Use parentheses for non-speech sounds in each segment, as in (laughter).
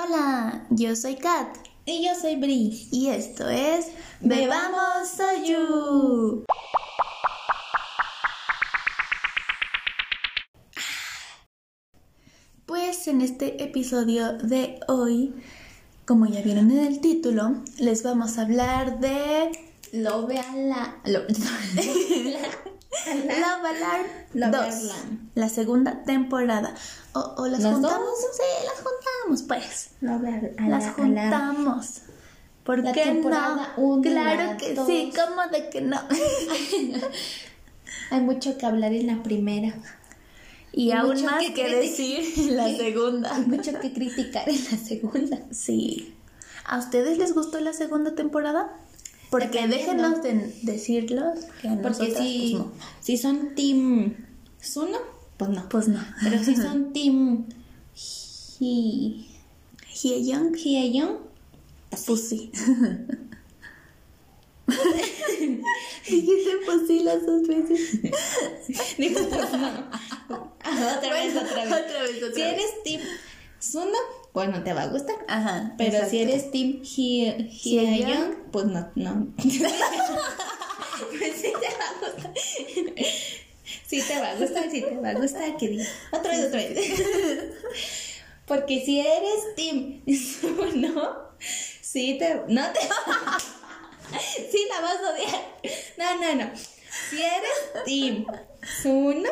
Hola, yo soy Kat Y yo soy Bri. y esto es Bebamos Soyu. Pues en este episodio de hoy, como ya vieron en el título, les vamos a hablar de Lo ve a la. Lo, (laughs) Love Alarm Love 2, Alarm. la segunda temporada. ¿O, o las ¿Las juntamos? dos? Sí, las juntamos, pues. Lo ve a la. las juntamos. ¿Por La qué temporada no? uno claro la que dos. sí, ¿cómo de que no? (laughs) Hay mucho que hablar en la primera. Y Y aún más que que decir en la (laughs) segunda. Hay mucho que criticar en la segunda. Sí. ¿A ustedes les gustó la segunda temporada? Porque déjenos de decirlos que Porque nosotras, si, pues no. si son Team Suno, pues no. Pues no. Pero si (laughs) son Team Hee Hyeyoung, Hyeyoung, pues sí. (laughs) Dijiste pues sí las dos veces. (laughs) Digo, pues no. Otra vez, otra vez. Otra vez, otra Si vez. eres Team Suno, pues no te va a gustar. Ajá. Pero exacto. si eres Team Hye- pues no, no. (laughs) (laughs) pues sí te va a gustar. Sí te va a gustar, sí te va a gustar. Que diga. Otra vez, otra vez. (laughs) Porque si eres Team Suno, sí te. No te. Sí la vas a odiar. No, no, no. Si eres Team Suno,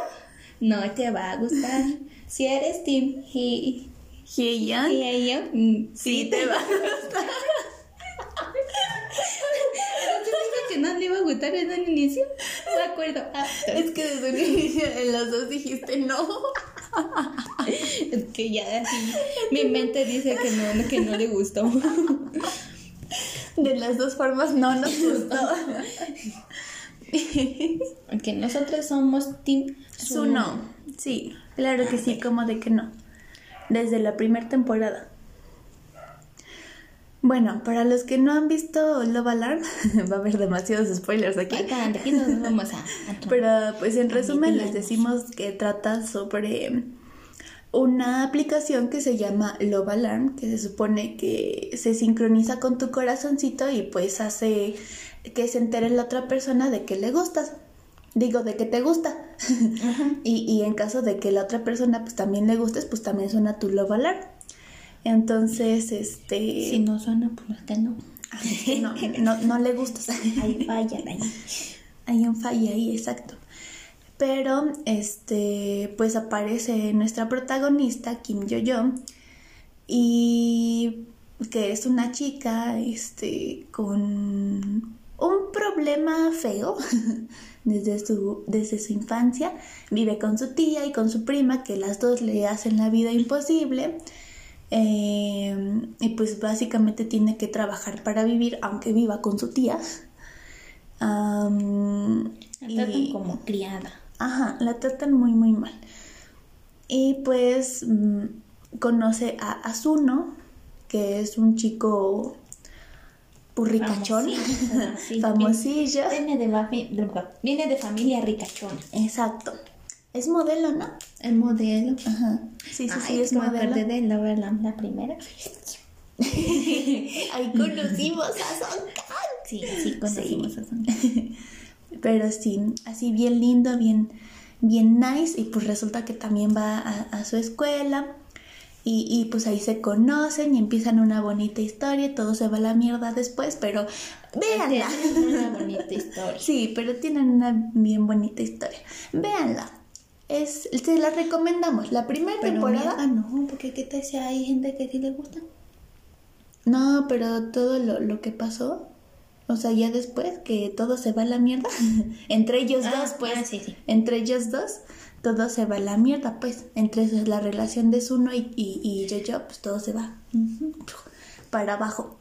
no te va a gustar. Si eres Team Hye- Hyeyoung, Hyeyoung, mm, sí te va a (laughs) gustar. Que no le iba a gustar desde un inicio. No me acuerdo. Ah, Es que desde un inicio en los dos dijiste no. es que ya así. Mi mente dice que no, que no le gustó. De las dos formas no nos (laughs) gustó. Porque nosotros somos Team Su no. Sí, claro que sí, como de que no. Desde la primera temporada. Bueno, para los que no han visto Love Alarm, (laughs) va a haber demasiados spoilers aquí. Acá, aquí nos vamos a. (laughs) Pero pues en resumen les decimos que trata sobre una aplicación que se llama Love Alarm, que se supone que se sincroniza con tu corazoncito y pues hace que se entere la otra persona de que le gustas. Digo, de que te gusta. (laughs) y, y en caso de que la otra persona pues también le gustes, pues también suena tu Love Alarm. Entonces, este... Si no suena, pues que no. es que no, no, no le gustas. (laughs) Ahí vayan, ahí. Hay un fallo ahí, exacto. Pero, este, pues aparece nuestra protagonista, Kim Yo-yo, y que es una chica, este, con un problema feo (laughs) desde su, desde su infancia. Vive con su tía y con su prima, que las dos le hacen la vida imposible. Eh, y pues básicamente tiene que trabajar para vivir, aunque viva con su tía. Am, La tratan y- como criada. Ajá, la tratan muy, muy mal. Y pues mm, conoce a Asuno, que es un chico (laughs) sí. famosillo. Viene de, viene de familia ricachona. Exacto. Es modelo, ¿no? El modelo. Ajá. Sí, sí, sí, Ay, es me acordé modelo. de la, la, la primera. (laughs) Ahí conocimos a Son Sí, sí, conocimos Sí. a Son. (laughs) Pero sí, así bien lindo, bien, bien nice. Y pues resulta que también va a, a su escuela. Y, y pues ahí se conocen y empiezan una bonita historia. y Todo se va a la mierda después, pero véanla. Una bonita historia. (laughs) Sí, pero tienen una bien bonita historia. Véanla. Es, se la recomendamos. La primera Pero temporada. mierda, no, porque qué tal si hay gente que sí le gusta. No, pero todo lo, lo que pasó. O sea, ya después que todo se va a la mierda. (laughs) Entre ellos Ah, dos, pues. ah, sí, sí. Entre ellos dos, todo se va a la mierda, pues. Entre eso, la relación de Suno y, y, y Yo-Yo, pues todo se va para abajo.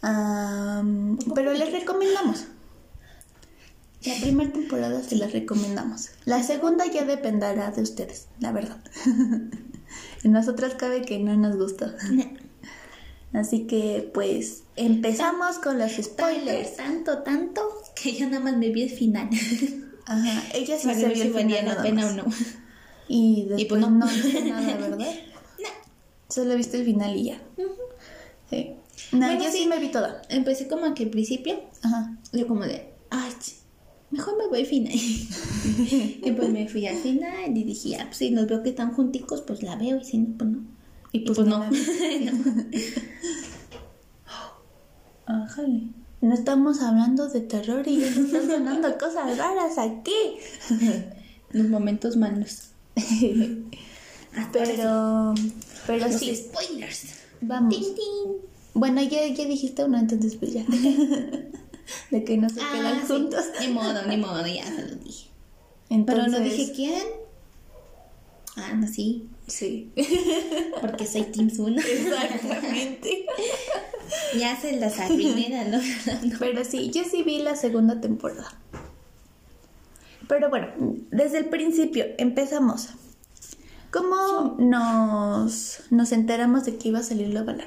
Pero les recomendamos. La primera temporada se las recomendamos. La segunda ya dependerá de ustedes, la verdad. (laughs) En nosotras cabe que no nos gustó. Así que, pues, empezamos con los spoilers. Tanto, tanto, que yo nada más me vi el final. (laughs) Ajá, ella sí se vio si valía la pena más. o no. Y después pues no. no. nada, ¿verdad? (laughs) Solo viste el final y ya. Sí. No, Bueno, yo sí. sí. me vi toda. Empecé como que al principio, Ajá. yo como de, ay, mejor me voy al final. (laughs) y pues me fui al final y dije, ah, pues si los veo que están junticos, pues la veo y si no, pues no. Y pues, pues no. no. Ájale. (laughs) No estamos hablando de terror y ya están sonando (laughs) cosas raras aquí. (laughs) Los momentos malos. (laughs) Pero, pero Los sí, spoilers. vamos. Tin, tin. Bueno, ya, ya dijiste uno, entonces pues ya. De que no se Ah, quedan sí. juntos. Ni modo, ni modo, ya se lo dije. Entonces, Pero no dije quién. Ah, no, sí. Sí. Porque soy Team Zuno. Exactamente. (laughs) ya se las arruiné, ¿no? Pero sí, yo sí vi la segunda temporada. Pero bueno, desde el principio empezamos. ¿Cómo nos, nos enteramos de que iba a salir la bala?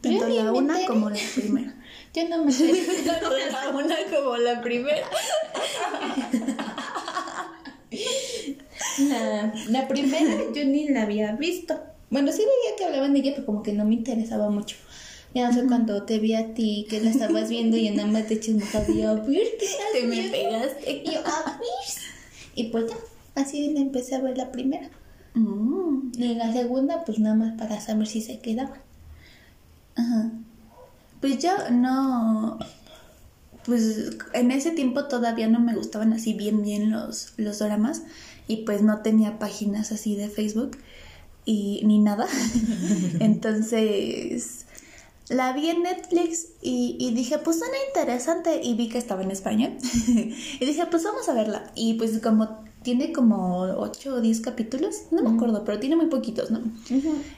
Tanto la una enteré. como la primera. Yo no me enteré. (laughs) Tanto la una como la primera. (laughs) La, la primera yo ni la había visto. Bueno, sí veía que hablaban de ella, pero como que no me interesaba mucho. Ya no sé cuando te vi a ti, que la estabas viendo y nada más te chismosas y yo, a ver, ¿qué? Te me bien?" pegaste. Y yo, a ver. Y pues ya, así le empecé a ver la primera. Mm, Y la segunda, pues nada más para saber si se quedaba. Ajá. Pues yo no. Pues en ese tiempo todavía no me gustaban así bien, bien los, los dramas. Y pues no tenía páginas así de Facebook y ni nada. (laughs) Entonces la vi en Netflix y, y dije, pues suena interesante. Y vi que estaba en español. (laughs) y dije, pues vamos a verla. Y pues como tiene como 8 o 10 capítulos, no me acuerdo, pero tiene muy poquitos, ¿no?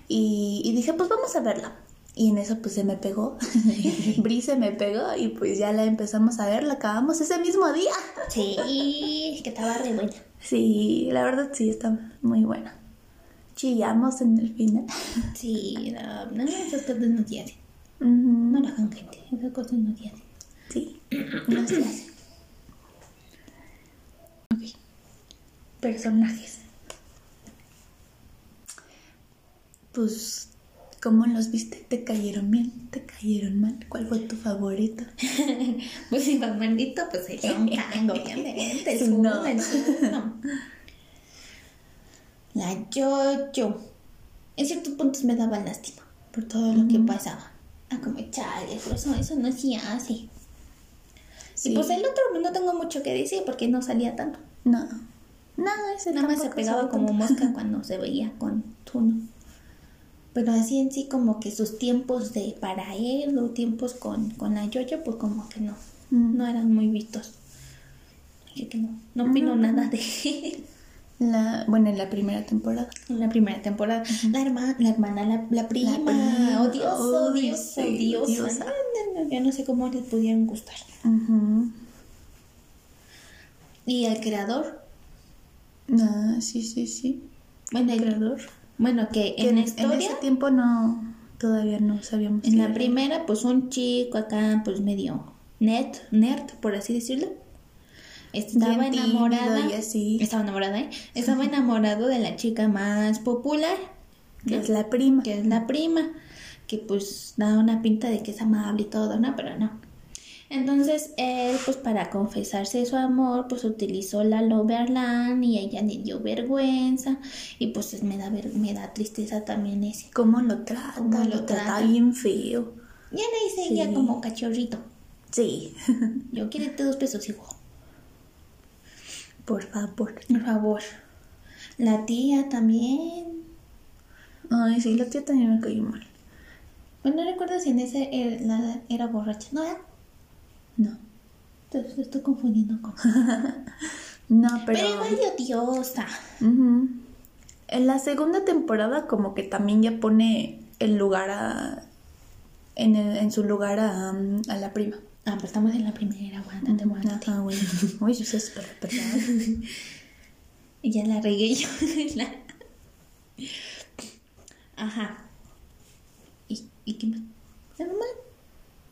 Y, y dije, pues vamos a verla. Y en eso pues se me pegó. (laughs) Bri se me pegó y pues ya la empezamos a ver, la acabamos ese mismo día. Sí, que estaba re buena. Sí, la verdad sí, está muy buena. Chillamos en el final. Sí, no, no, esas cosas no se hacen. No la hagan, gente. Esas cosas no se hacen. Sí, (clears throat) no se hace. Ok. Personajes. Pues, ¿cómo los viste? ¿Te cayeron bien? ¿Te cayeron mal? ¿Cuál fue tu favorito? (laughs) Pues si va maldito, pues el (laughs) Kang, obviamente. El No. Zuno, el Zuno. La Jojo. En ciertos puntos me daba lástima por todo lo que pasaba. Ah, como chale, eso, eso no se hace. Sí. Y pues el otro no tengo mucho que decir porque no salía tanto. No. No, ese Nada más se pegaba como tanto. mosca (laughs) cuando se veía con Zuno. Pero así en sí como que sus tiempos de para él o tiempos con, con la Jojo, pues como que no, Mm. no eran muy vistos. Así que no, no opino Mm. nada de él. La, bueno, en la primera temporada. En la primera temporada, la, hermana, la hermana, la, la prima, prima, odioso, uy, odioso, sí, odiosa. odiosa. No, no, no, yo no sé cómo les pudieron gustar. Y el creador, Ah, sí, sí, sí. bueno, el Creador. Bueno, que Que en en historia, ese tiempo no, todavía no sabíamos. en la era. primera, pues un chico acá, pues medio nerd, nerd, por así decirlo. Estaba enamorada. así. Estaba enamorada, ¿eh? Estaba (laughs) enamorado de la chica más popular, Que es la prima. que es la prima, que pues da una pinta de que es amable y todo, ¿no? Pero no. Entonces él, pues para confesarse su amor, pues utilizó la Loverland y ella le dio vergüenza y pues me da, ver- me da tristeza también ese. ¿Cómo lo trata? ¿Cómo lo lo trata trata? bien feo. Ya le dice Sí. ella como cachorrito. Sí. (laughs) Yo quiero dos pesos, hijo. Por favor. Por favor. La tía también. Ay, sí, la tía también me cayó mal. Bueno, no recuerdo si en ese era, la- era borracha. No, ¿verdad? No. Lo estoy confundiendo con. (laughs) No, Pero, pero. igual de odiosa. En la segunda temporada, como que también ya pone el lugar a. En, el- en su lugar a, um, a la prima. Ah, pero estamos en la primera, aguántate, aguántate. Ajá, bueno. Uy, es súper perdón. (laughs) Y ya la regué yo. (laughs) La- Ajá. ¿Y, ¿Y qué más? Normal.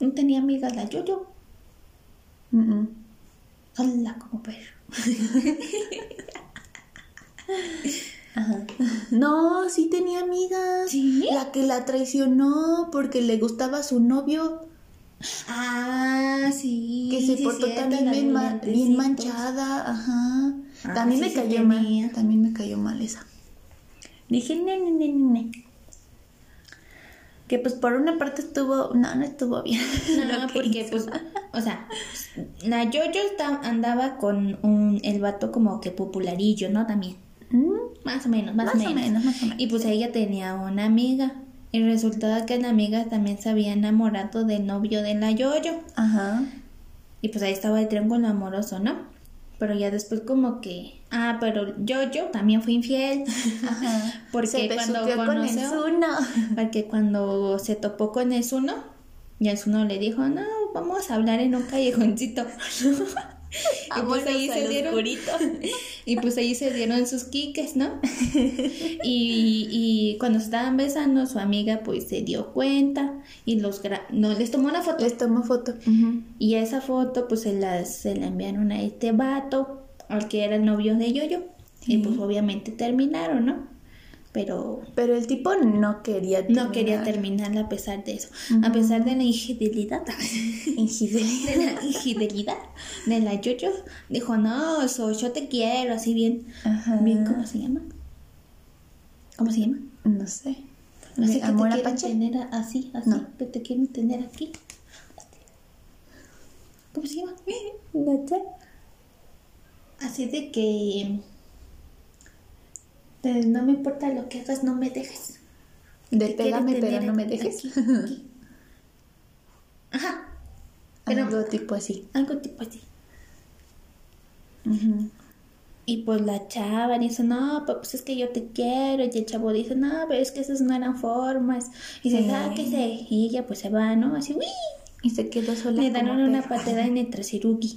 No tenía amigas la yo-yo. Mm, Sola como perro. Ajá. (laughs) No, sí tenía amigas. ¿Sí? La que la traicionó porque le gustaba su novio, Ah, sí. que se sí, portó también bien, ma- manchada. Ajá. Ah, también me cayó mal. También me cayó mal esa. Dije, ne, ne, ne, ne. Que pues por una parte estuvo, no, no estuvo bien. No, (laughs) porque hizo. pues, o sea, la Yoyo está- andaba con un, el vato como que popularillo, ¿no? También. Mm, Más o menos, más, Más o o menos. menos, más o menos. Y pues ella tenía una amiga. Y resultaba que la amiga también se había enamorado del novio de la Yoyo. Ajá. Y pues ahí estaba el triángulo amoroso, ¿no? Pero ya después como que... Ah, pero Yoyo también fue infiel. Ajá. (laughs) Porque se cuando besuqueó con el conoció-. (laughs) Porque cuando se topó con el Zuno, y el Zuno le dijo, no, vamos a hablar en un callejoncito. (laughs) (laughs) y, pues ahí se dieron, (laughs) y pues ahí se dieron sus quiques, ¿no? (laughs) y, y cuando estaban besando, su amiga pues se dio cuenta y los gra- no les tomó una foto. Les tomó foto. Ujú. Y esa foto pues se la, se la enviaron a este vato, al que era el novio de Yoyo. Y pues obviamente terminaron, ¿no? Pero Pero el tipo no quería no quería terminar. terminar a pesar de eso. A pesar de la infidelidad. (laughs) Infidelidad. de la infidelidad de la Yoyo. Dijo, no, so, yo te quiero, así bien. Ajá. bien ¿Cómo se llama? ¿Cómo se llama? No sé. Así que Amor te quieren Apache. tener así, así. No. Que te quieren tener aquí. ¿Cómo se llama? No sé. Así de que... de no me importa lo que hagas, no me dejes. De pégame, pero no me dejes. aquí, (laughs) aquí. Ajá. Pero Algo tipo así. algo tipo así. Ujú. Y pues la chava dice, no, pues es que yo te quiero. Y el chavo dice, no, pero es que esas no eran formas. Y dice, Sí. ah, que se. Y ella pues se va, ¿no? Así, uy. Y se quedó sola. Le dan una perra. patada en el trasirugi.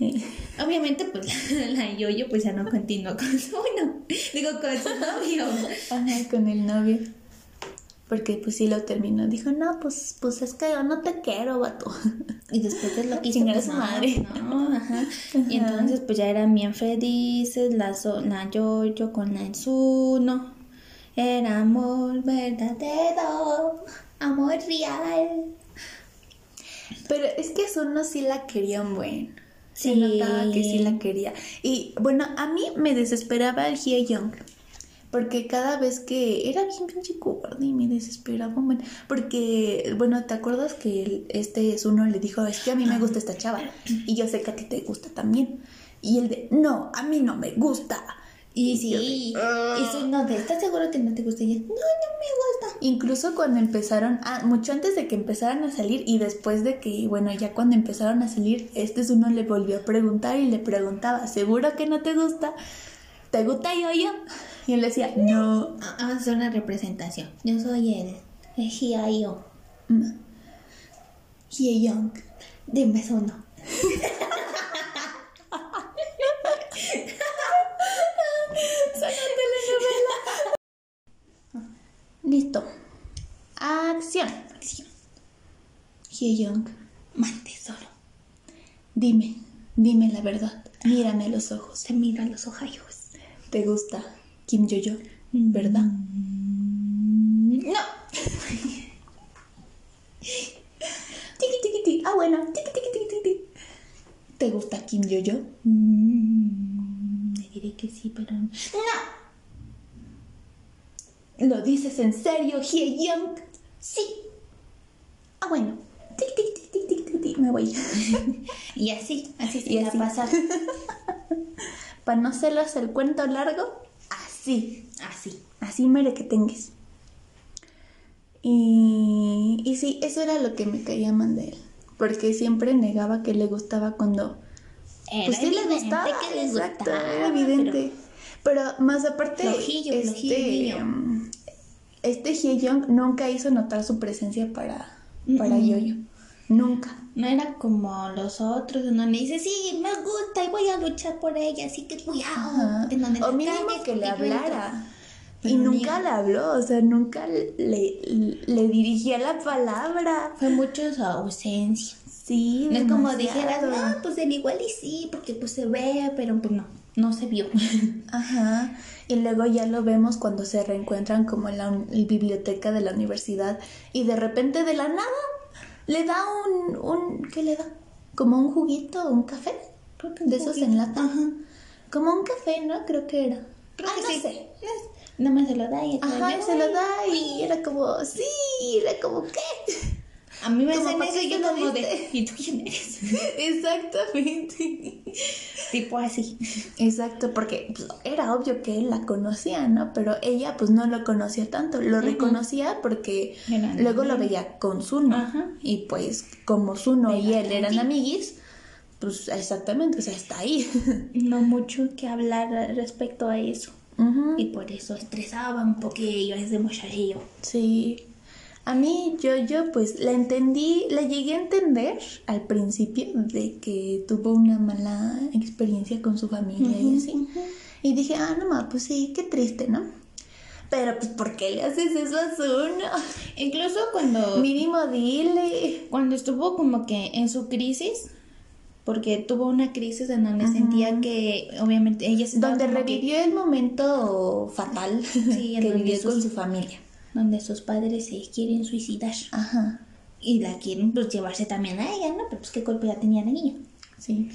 Sí. Obviamente, pues la, (laughs) la Yoyo pues ya no continuó con su, no, digo, con su novio. Ajá, con el novio. Porque pues sí lo terminó. Dijo, no, pues, pues es que yo no te quiero, vato. Y después de lo que hizo, a pues, su madre. No, ajá. Y entonces pues ya eran bien felices, la, so- la Yoyo con la Enzuno. Era amor verdadero, amor real. Pero es que Zuno sí la quería un Se notaba que sí la quería. Y bueno, a mí me desesperaba el Hye Young. Porque cada vez que era bien pinche cobarde y me desesperaba. Porque, bueno, ¿te acuerdas que el- este Zuno le dijo, es que a mí me gusta esta chava? Y yo sé que a ti te gusta también. Y él de, no, a mí no me gusta. Y yo sí, y su no, de, ¿estás seguro que no te gusta? Y ella, no, no me gusta. Incluso cuando empezaron, ah, mucho antes de que empezaran a salir y después de que, bueno, ya cuando empezaron a salir, este es uno le volvió a preguntar y le preguntaba, ¿seguro que no te gusta? ¿Te gusta yo yo? Y él decía, no. Ah, Vamos a hacer una representación. Yo soy el, el Hio. Mm. Hye Young. Dime su no. (laughs) Listo. Acción. Acción. Hye Young, Mal tesoro. dime, dime la verdad. Mírame a los ojos. Se mira los ojos. ¿Te gusta Kim Yo Yo? ¿Verdad? No. (laughs) Tiki tiki tiki. Ah, bueno. Tiki tiki tiki tiki. ¿Te gusta Kim Yo Yo? Mm, Le diré que sí, pero. ¡No! ¿Lo dices en serio, Hye Young? Sí. Ah, bueno. Tic, tic, tic, tic, tic, tic, tic. Me voy. (laughs) Y así, así se Y va a así. pasar. (laughs) Para no hacerles el cuento largo, así. Así. Así mere que tengas. Y, y sí, eso era lo que me caía mal de él. Porque siempre negaba que le gustaba cuando... Era pues sí le gustaba. que le exacto, gustaba, era evidente. Pero, más aparte, Flojillo, este, flojillo. um, este Hye Young nunca hizo notar su presencia para, para Mm-mm. Yoyo. Nunca. No era como los otros, en donde dice, sí, me gusta y voy a luchar por ella, así que a... En donde O mínimo que le hablara. Pero y ni- nunca le habló, o sea, nunca le, le dirigía la palabra. Fue mucho su ausencia. Sí, No es como dijeras, no, pues él igual y sí, porque pues se ve, pero pues no. No se vio. (laughs) Ajá. Y luego ya lo vemos cuando se reencuentran como en la biblioteca de la universidad y de repente de la nada le da un, un ¿qué le da? Como un juguito, un café, Creo que de esos en lata. Ajá. Como un café, ¿no? Creo que era. Creo Ah, que no sí. sé. Nada más se lo da y Ajá, se lo da y era como, sí, era como, ¿qué? A mí me hacen ¿para eso y yo como de? ¿y tú quién eres? (laughs) Exactamente. tipo así. Exacto, porque pues, era obvio que él la conocía, ¿no? Pero ella pues no lo conocía tanto, lo reconocía porque luego lo veía con Zuno. Ajá. Y pues como Zuno y él eran amiguis, pues exactamente, o sea, está ahí. (laughs) No mucho que hablar respecto a eso. Ujú. Y por eso estresaba un poquillo a ese muchachillo. Sí. A mí, yo, yo, pues la entendí, la llegué a entender al principio de que tuvo una mala experiencia con su familia y así. Y dije, ah, no ma, pues sí, qué triste, ¿no? Pero, pues, ¿por qué le haces eso a Zuno? (laughs) Incluso cuando, Mínimo dile. cuando estuvo como que en su crisis, porque tuvo una crisis en donde sentía que obviamente ella se Donde que- revivió el momento fatal Sí, en (laughs) que vivió sus- con su familia. Donde sus padres se quieren suicidar Ajá, y la quieren pues llevarse también a ella, ¿no? Pero pues qué culpa ya tenía la niña. sí.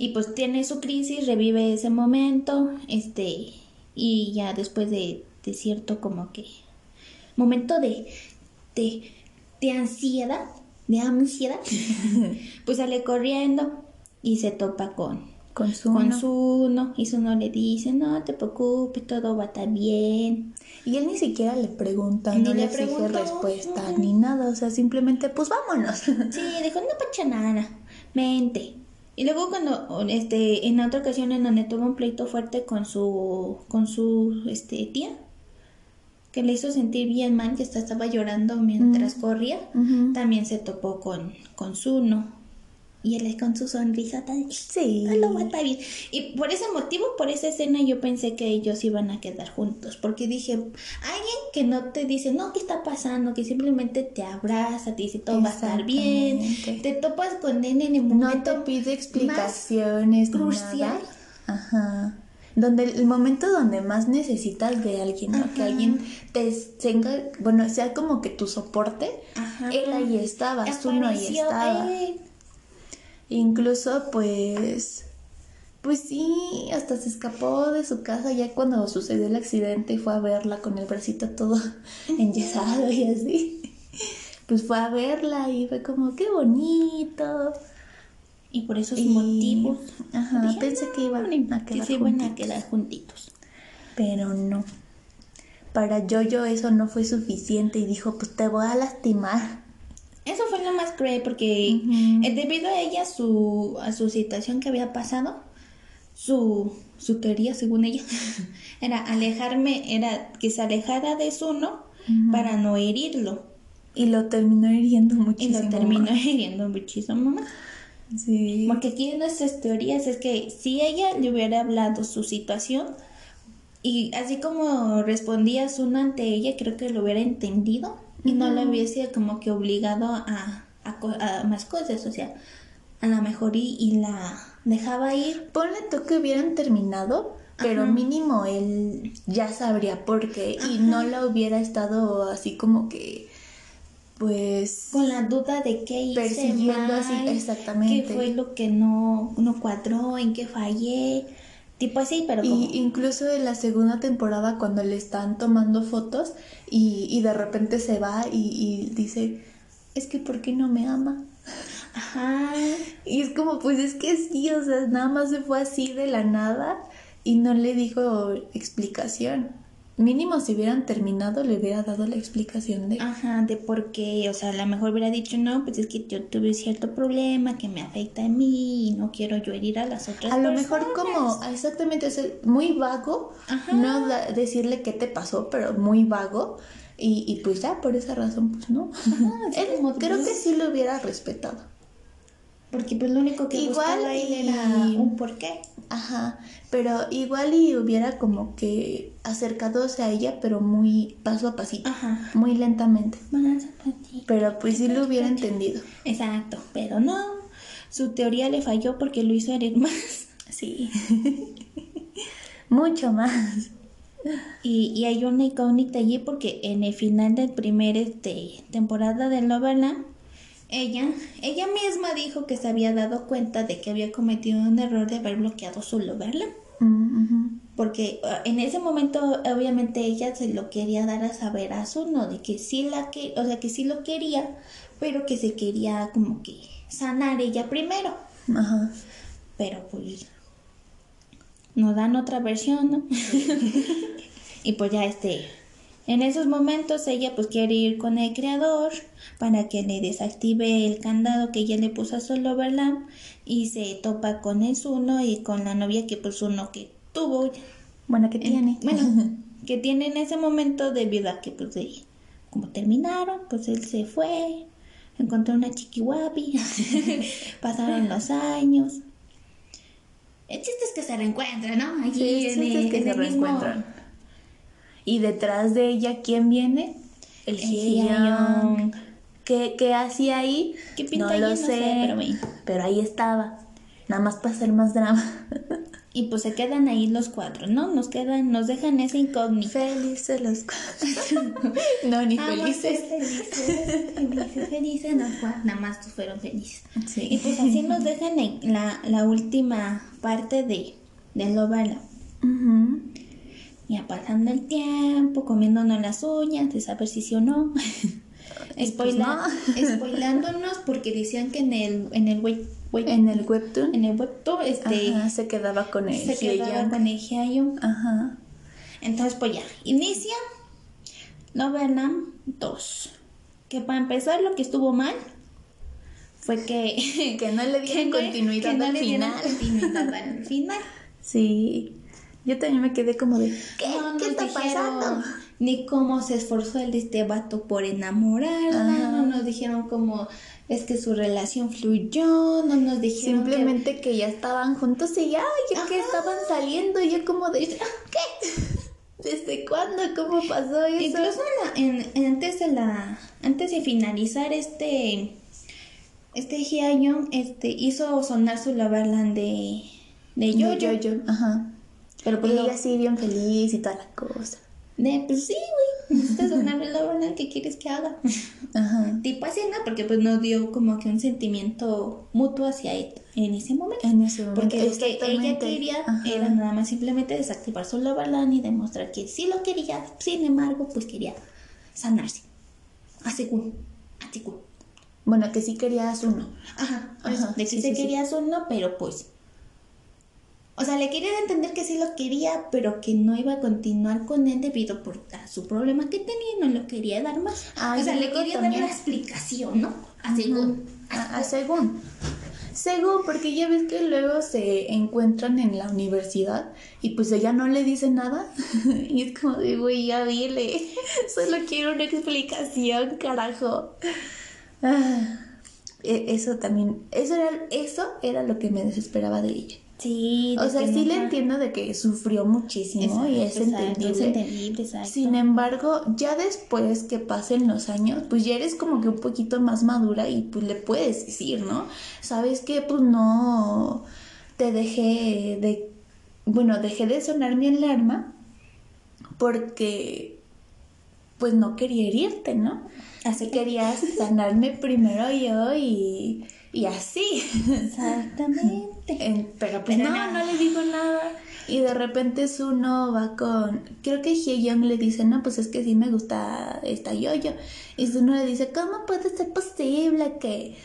Y pues tiene su crisis, revive ese momento, este, y ya después de, de cierto como que momento de, de, de ansiedad, de ansiedad, (laughs) pues sale corriendo y se topa con, Con su con Zuno, y Zuno le dice, no te preocupes, todo va a estar bien. Y él ni siquiera le pregunta, Ni no le exige respuesta ni nada, o sea, simplemente pues vámonos. (laughs) Sí, dijo, no pacha nada, mente. Y luego cuando, este, en otra ocasión en donde tuvo un pleito fuerte con su, con su, este, tía, que le hizo sentir bien mal, que hasta estaba llorando mientras corría, Ujú. también se topó con, con Zuno. Y él con su sonrisa tan... Sí. "Ah, lo va a estar bien". Y por ese motivo, por esa escena, yo pensé que ellos iban a quedar juntos. Porque dije, alguien que no te dice, no, ¿qué está pasando? Que simplemente te abraza, te dice, todo va a estar bien. Te topas con él en el No momento te pide explicaciones crucial. nada. Ajá. Donde el momento donde más necesitas de alguien, ¿no? Que alguien te tenga, bueno, sea como que tu soporte. Ajá. Él ahí estaba, Zuno ahí Apareció estaba. él. Incluso, pues, pues sí, hasta se escapó de su casa ya cuando sucedió el accidente y fue a verla con el bracito todo (laughs) enyesado y así. Pues fue a verla y fue como, qué bonito. Y por esos Y- motivos. Ajá, dije, pensé que iban a que quedar a juntitos. Pero no. Para Jojo eso no fue suficiente y dijo, pues te voy a lastimar. Eso fue lo más cruel porque eh, debido a ella, su, a su situación que había pasado, su, su teoría, según ella, (laughs) era alejarme, era que se alejara de Zuno Ujú. para no herirlo. Y lo terminó hiriendo Y muchísimo. lo terminó (laughs) hiriendo muchísimo más. Sí. Porque aquí en nuestras teorías es que si ella le hubiera hablado su situación y así como respondía Zuno ante ella, creo que lo hubiera entendido y no le hubiese como que obligado a, a, más cosas, o sea, a lo mejor y, y la dejaba ir. Ponle tú que hubieran terminado, pero Ajá. mínimo él ya sabría por qué y no la hubiera estado así como que, pues, Con la duda de qué hice Persiguiendo mal, así, exactamente. qué fue lo que no, no cuadró, en qué fallé, tipo así, pero como... Y incluso en la segunda temporada cuando le están tomando fotos y, y de repente se va y, y dice, es que ¿por qué no me ama? Ajá. (laughs) Y es como, pues es que sí, o sea, nada más se fue así de la nada y no le dijo explicación. Mínimo si hubieran terminado le hubiera dado la explicación de... Ajá, de por qué, o sea, a lo mejor hubiera dicho, no, pues es que yo tuve cierto problema que me afecta a mí y no quiero yo herir a las otras A lo personas. mejor como, exactamente, o sea, muy vago, Ajá. no decirle qué te pasó, pero muy vago. Y, y pues ya, por esa razón, pues no. (laughs) Él creo que sí lo hubiera respetado. Porque pues lo único que Igual buscaba y- era un porqué. Ajá, pero igual y hubiera como que acercadose a ella, pero muy paso a pasito, Ajá. muy lentamente. Pero pues sí lo hubiera entendido. Exacto, pero no. Su teoría le falló porque lo hizo herir más. (laughs) Sí. Mucho más. Y, y hay una incógnita allí porque en el final del primer este, temporada de Loverland, ella, ella misma dijo que se había dado cuenta de que había cometido un error de haber bloqueado su Loverland. Mm. Porque uh, en ese momento, obviamente, ella se lo quería dar a saber a Zuno, de que sí la que, o sea, que sí lo quería, pero que se quería como que sanar ella primero. Ajá. Pero pues nos dan otra versión, ¿no? (laughs) (laughs) y pues ya este, en esos momentos ella pues quiere ir con el creador para que le desactive el candado que ella le puso a su Loverland y se topa con el Zuno y con la novia que pues uno que tuvo Bueno, ¿qué en- tiene? bueno, (laughs) que tiene en ese momento debido a que pues de, como terminaron, pues él se fue, encontró una chiqui guapi, (laughs) pasaron los años. El chiste es que se reencuentran, ¿no? Aquí Sí, el- es que en se mismo- reencuentran. Y detrás de ella, ¿quién viene? El El. Hyeyoung. ¿Qué, ¿Qué hacía ahí? ¿Qué pinta no lo No sé, sé, pero ahí estaba. Nada más para hacer más drama. (laughs) Y pues se quedan ahí los cuatro, ¿no? Nos quedan, nos dejan esa incógnita. Felices los cuatro. (laughs) no, ni Vamos, felices. felices, felices, felices, no, cua- nada más fueron felices. Sí. Y pues así nos dejan en la, la última parte de, de Lovala. Ujú. Ya pasando el tiempo, comiéndonos las uñas, de saber si sí o no. (laughs) Spoila- pues (laughs) Spoilándonos porque decían que en el, en el web, web- En el webtoon. en el webtoon este, Ajá, se quedaba con el se quedaba con el. Ajá. Entonces, pues ya, inicia Novelam 2. Que para empezar, lo que estuvo mal fue que. (laughs) Que no le dieron continuidad que no al le dieron final. continuidad al final. Sí. Yo también me quedé como de, ¿qué? No ¿Qué está dijeron pasando? Ni cómo se esforzó el de este vato por enamorarla. Ajá. No nos dijeron cómo es que su relación fluyó. No nos dijeron Simplemente que... ya estaban juntos y ya, ya que estaban saliendo, yo como de, ¿qué? ¿Desde cuándo? ¿Cómo pasó eso? Incluso en la- en- antes de la antes de finalizar este este Hyeyoung este hizo sonar su Loverland de de yo, yo, yo, ajá. Pero Y pues no, ella sí bien feliz y toda la cosa. de pues sí, güey, (laughs) ¿qué quieres que haga? Ajá. tipo así, ¿no? Porque pues no dio como que un sentimiento mutuo hacia él en ese momento. En ese momento. Porque lo que ella quería Ajá. era nada más simplemente desactivar su Loverland y demostrar que sí lo quería, sin embargo, pues quería sanarse. A a según. Bueno, que sí querías uno. Ajá, Ajá, de que sí, sí, sí. quería uno, pero pues. O sea, le quería entender que sí lo quería, pero que no iba a continuar con él debido por a su problema que tenía y no lo quería dar más. O sea, le quería también- dar la explicación, ¿no? A según. A, a según. Según, porque ya ves que luego se encuentran en la universidad y pues ella no le dice nada. (laughs) y es como de, güey, ya dile. (laughs) Solo quiero una explicación, carajo. Ah, e- eso también, eso era, eso era lo que me desesperaba de ella. Sí, O sea, sí le entiendo de que sufrió muchísimo y es Exacto, entendible. Es entendible, exacto. Sin embargo, ya después que pasen los años, pues ya eres como que un poquito más madura y pues le puedes decir, ¿no? Sabes que pues no te dejé de, bueno, dejé de sonar mi alarma porque pues no quería herirte, ¿no? Así querías sanarme primero yo y, y así. Exactamente. (laughs) En- pero pues Pero no, no. no le digo nada. Y de repente Suno va con. Creo que Hyeyoung le dice, no, pues es que sí me gusta esta yoyo. Y Suno le dice, ¿cómo puede ser posible que,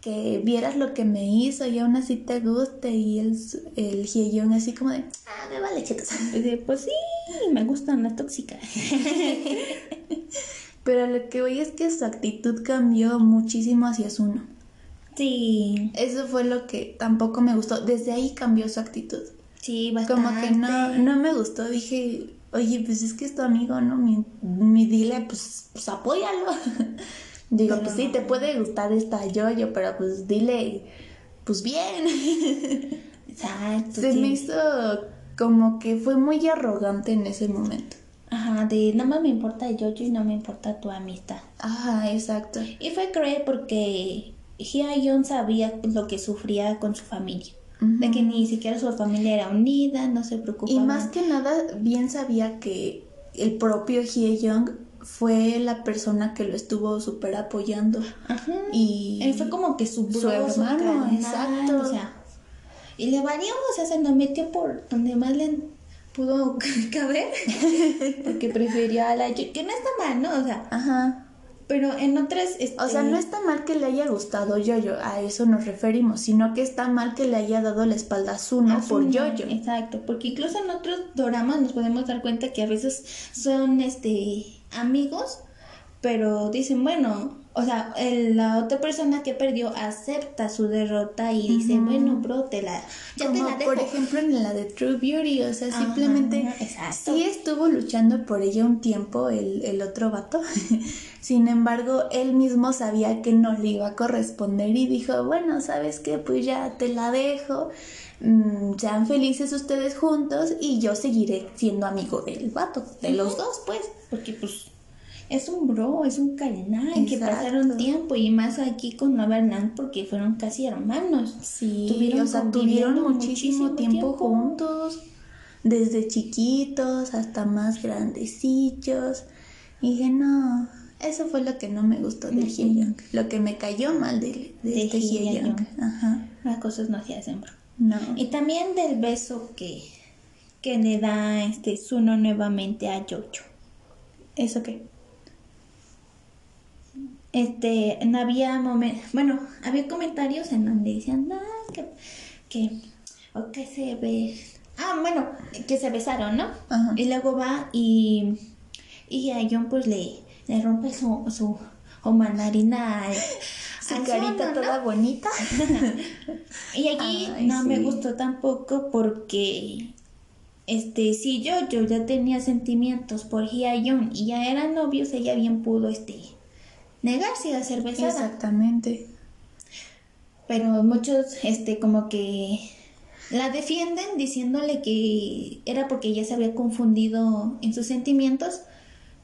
que vieras lo que me hizo y aún así te guste? Y el, el Hyeyoung así como de, ah, me vale, chicos. Dice, Pues sí, me gustan las tóxicas. (laughs) Pero lo que voy es que su actitud cambió muchísimo hacia Suno. Sí, Eso fue lo que tampoco me gustó. Desde ahí cambió su actitud. sí, bastante. Como que no, no me gustó, dije, oye, pues es que es tu amigo, ¿no? Mi, mi dile, pues, pues apóyalo. (laughs) Digo, pues sí, no. te puede gustar esta yoyo, pero pues dile, pues bien. (laughs) Exacto. Se sí. me hizo como que fue muy arrogante en ese momento. Ajá, de nada más me importa yo y no me importa tu amistad. Ajá, exacto. Y fue cruel porque Hyeon sabía lo que sufría con su familia. De que ni siquiera su familia era unida, no se preocupaba. Y más que nada, bien sabía que el propio Hye Young fue la persona que lo estuvo súper apoyando. Ajá. Y Él fue como que su, su hermano, exacto. O sea, y le valió, o sea, se lo metió por donde más le pudo (laughs) caber. (laughs) porque prefería a la que no está mal, ¿no? O sea, Ajá. Pero en otras. Este, O sea, no está mal que le haya gustado Yoyo, a eso nos referimos, sino que está mal que le haya dado la espalda a Zuno a por Yoyo. Exacto, porque incluso en otros doramas nos podemos dar cuenta que a veces son este amigos, pero dicen, bueno, o sea, el- la otra persona que perdió acepta su derrota y dice, bueno, bro, te la, ya te la dejo. por ejemplo en la de True Beauty, o sea, Ajá, simplemente sí estuvo luchando por ella un tiempo el, el otro vato. (laughs) Sin embargo, él mismo sabía que no le iba a corresponder y dijo, bueno, ¿sabes qué? Pues ya te la dejo. Mm, sean felices ustedes juntos y yo seguiré siendo amigo del vato, de los dos, pues. Porque pues es un bro, es un carnal, que pasaron tiempo y más aquí con Nueva Hernán porque fueron casi hermanos. Sí, Tuvieron o sea, conviviendo tuvieron muchísimo, muchísimo tiempo, tiempo. juntos, desde chiquitos hasta más grandecillos. Y dije, no, eso fue lo que no me gustó del Ujú. Hye-young, lo que me cayó mal de, de, De este. Ajá, Las cosas no se hacen, bro. no. Y también del beso que, que le da este Zuno nuevamente a Jojo. ¿Eso qué? Este, no había momentos, bueno, había comentarios en donde decían, ah, que, que, o que se ve, ah, bueno, que se besaron, ¿no? Ajá. Y luego va y, y a John pues le, le rompe su, su, su mandarina (laughs) Su carita toda bonita. (laughs) Y allí (laughs) Ay, no me gustó tampoco porque este si yo yo ya tenía sentimientos por Hye-yeon y ya eran novios, ella bien pudo este negarse a ser besada. Exactamente. Pero muchos este como que la defienden diciéndole que era porque ella se había confundido en sus sentimientos,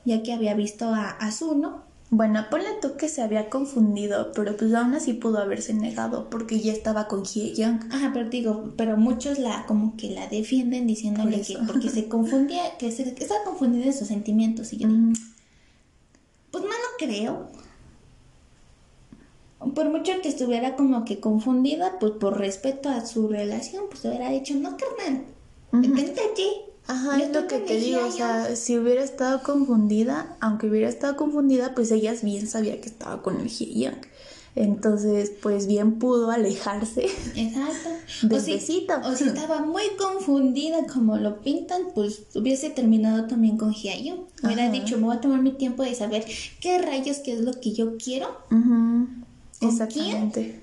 ya que había visto a, a Zuno. Bueno, ponle tú que se había confundido, pero pues aún así pudo haberse negado porque ya estaba con Hye-young. Ajá, pero digo, pero muchos la como que la defienden diciéndole Por que porque se confundía, que se que estaba confundida en sus sentimientos y yo Mm, Pues no lo creo. Por mucho que estuviera como que confundida, pues por respeto a su relación, pues hubiera dicho, no, carnal, vente aquí. Ajá, Yo es lo que te digo, o Hye-young". sea, si hubiera estado confundida, aunque hubiera estado confundida, pues ella bien sabía que estaba con el Hye-young. Entonces, pues bien pudo alejarse. Exacto. (laughs) Del o, si, besito. o si estaba muy confundida como lo pintan, pues hubiese terminado también con Hyayo. Hubiera Ajá. dicho, me voy a tomar mi tiempo de saber qué rayos, qué es lo que yo quiero. ¿Con Exactamente.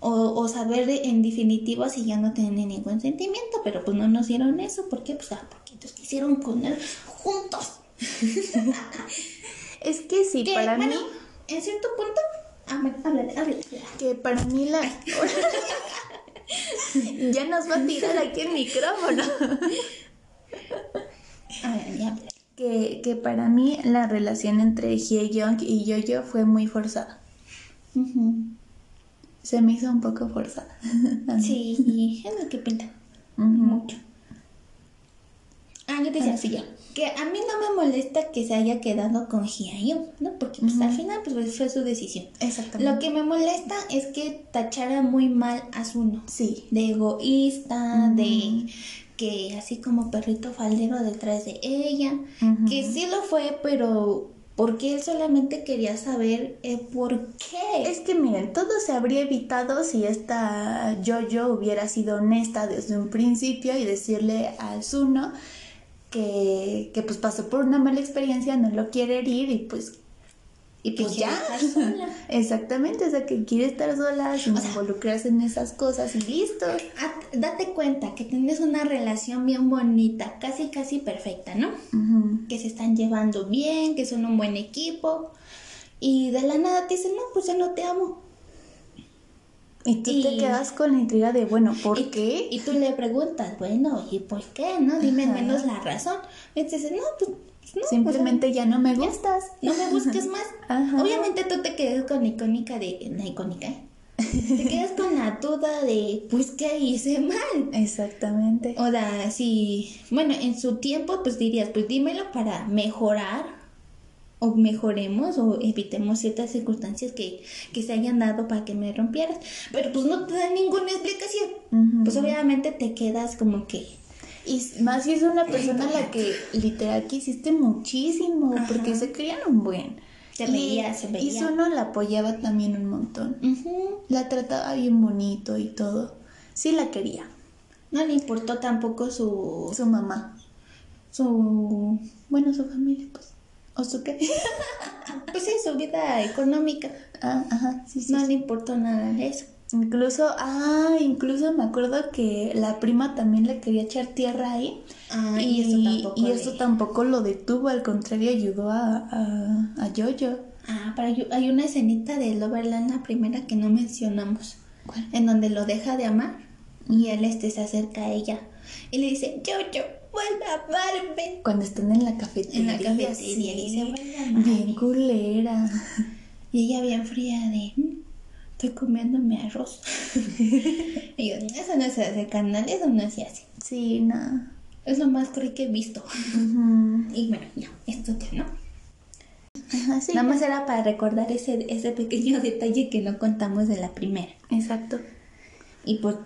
O, o saber en definitiva si ya no tienen ningún sentimiento, pero pues no nos dieron eso. ¿Por qué? Pues ah, porque ellos quisieron poner juntos. (laughs) Es que sí, Que, para bueno, mí, en cierto punto. Bueno, háblale, háblale. que para mí la... (laughs) ya nos va a tirar aquí el micrófono. A ver, ya háblale. que, que para mí la relación entre Hye-young y Yo-Yo fue muy forzada. Se me hizo un poco forzada. (laughs) Sí, es lo que pintan. Ujú. mucho. Ah, yo te decía, Así ya. que a mí no me molesta que se haya quedado con Hyayo, ¿no? Porque pues, al final pues fue su decisión. Exactamente. Lo que me molesta es que tachara muy mal a Zuno. Sí. De egoísta, de que así como perrito faldero detrás de ella. Que sí lo fue, pero porque él solamente quería saber eh, por qué. Es que miren, todo se habría evitado si esta Jojo hubiera sido honesta desde un principio y decirle a Zuno que, que pues pasó por una mala experiencia, no lo quiere herir y pues y pues quiere ya. estar sola. (laughs) Exactamente, o sea que quiere estar sola sin O sea- involucrarse en esas cosas y listo. Date cuenta que tienes una relación bien bonita, casi casi perfecta, ¿no? Que se están llevando bien, que son un buen equipo. Y de la nada te dicen, no, pues ya no te amo. Y tú te quedas con la intriga de, bueno, ¿por y, qué? Y tú le preguntas, bueno, ¿y por qué? ¿No? Dime Ajá. menos la razón. Y te dicen, no, pues pues no. Simplemente ya no me gustas. no me busques (laughs) más. Ajá. Obviamente tú te quedas con la icónica de. La icónica, ¿eh? te quedas con la duda de, pues, ¿qué hice mal? Exactamente. O sea, si, bueno, en su tiempo, pues dirías, pues dímelo para mejorar o mejoremos o evitemos ciertas circunstancias que, que se hayan dado para que me rompieras. Pero pues no te dan ninguna explicación. Pues obviamente te quedas como que... Y más si es una persona a la que literal quisiste muchísimo, Ajá. porque se querían un buen. Se Y- veía, se veía. Y Zuno la apoyaba también un montón. La trataba bien bonito y todo. Sí la quería. No le importó tampoco su... Su mamá. su Bueno, su familia, pues. ¿O su qué? (laughs) pues sí, su vida económica. ah, ajá, sí, sí. No sí. le importó nada de eso. Incluso, ah, incluso me acuerdo que la prima también le quería echar tierra ahí. Ah, y, y eso tampoco. y lo detuvo, al contrario, ayudó a, a, a Yoyo. Ah, pero hay, hay una escenita de Loverland, la primera que no mencionamos, ¿Cuál? en donde lo deja de amar y él este se acerca a ella y le dice, yo, vuelve a amarme. Cuando están en la cafetería. En la cafetería sí. dice, vuelve a amarme. Bien culera. Y ella bien fría de, "Mm, estoy comiéndome arroz. (laughs) y yo, eso no se hace, canal, eso no se hace. Sí, no. Es lo más cruel que he visto. Y bueno, ya, esto ya, ¿no? Ajá, sí. Nada más era para recordar ese, ese pequeño (laughs) detalle que no contamos de la primera. Exacto. Y pues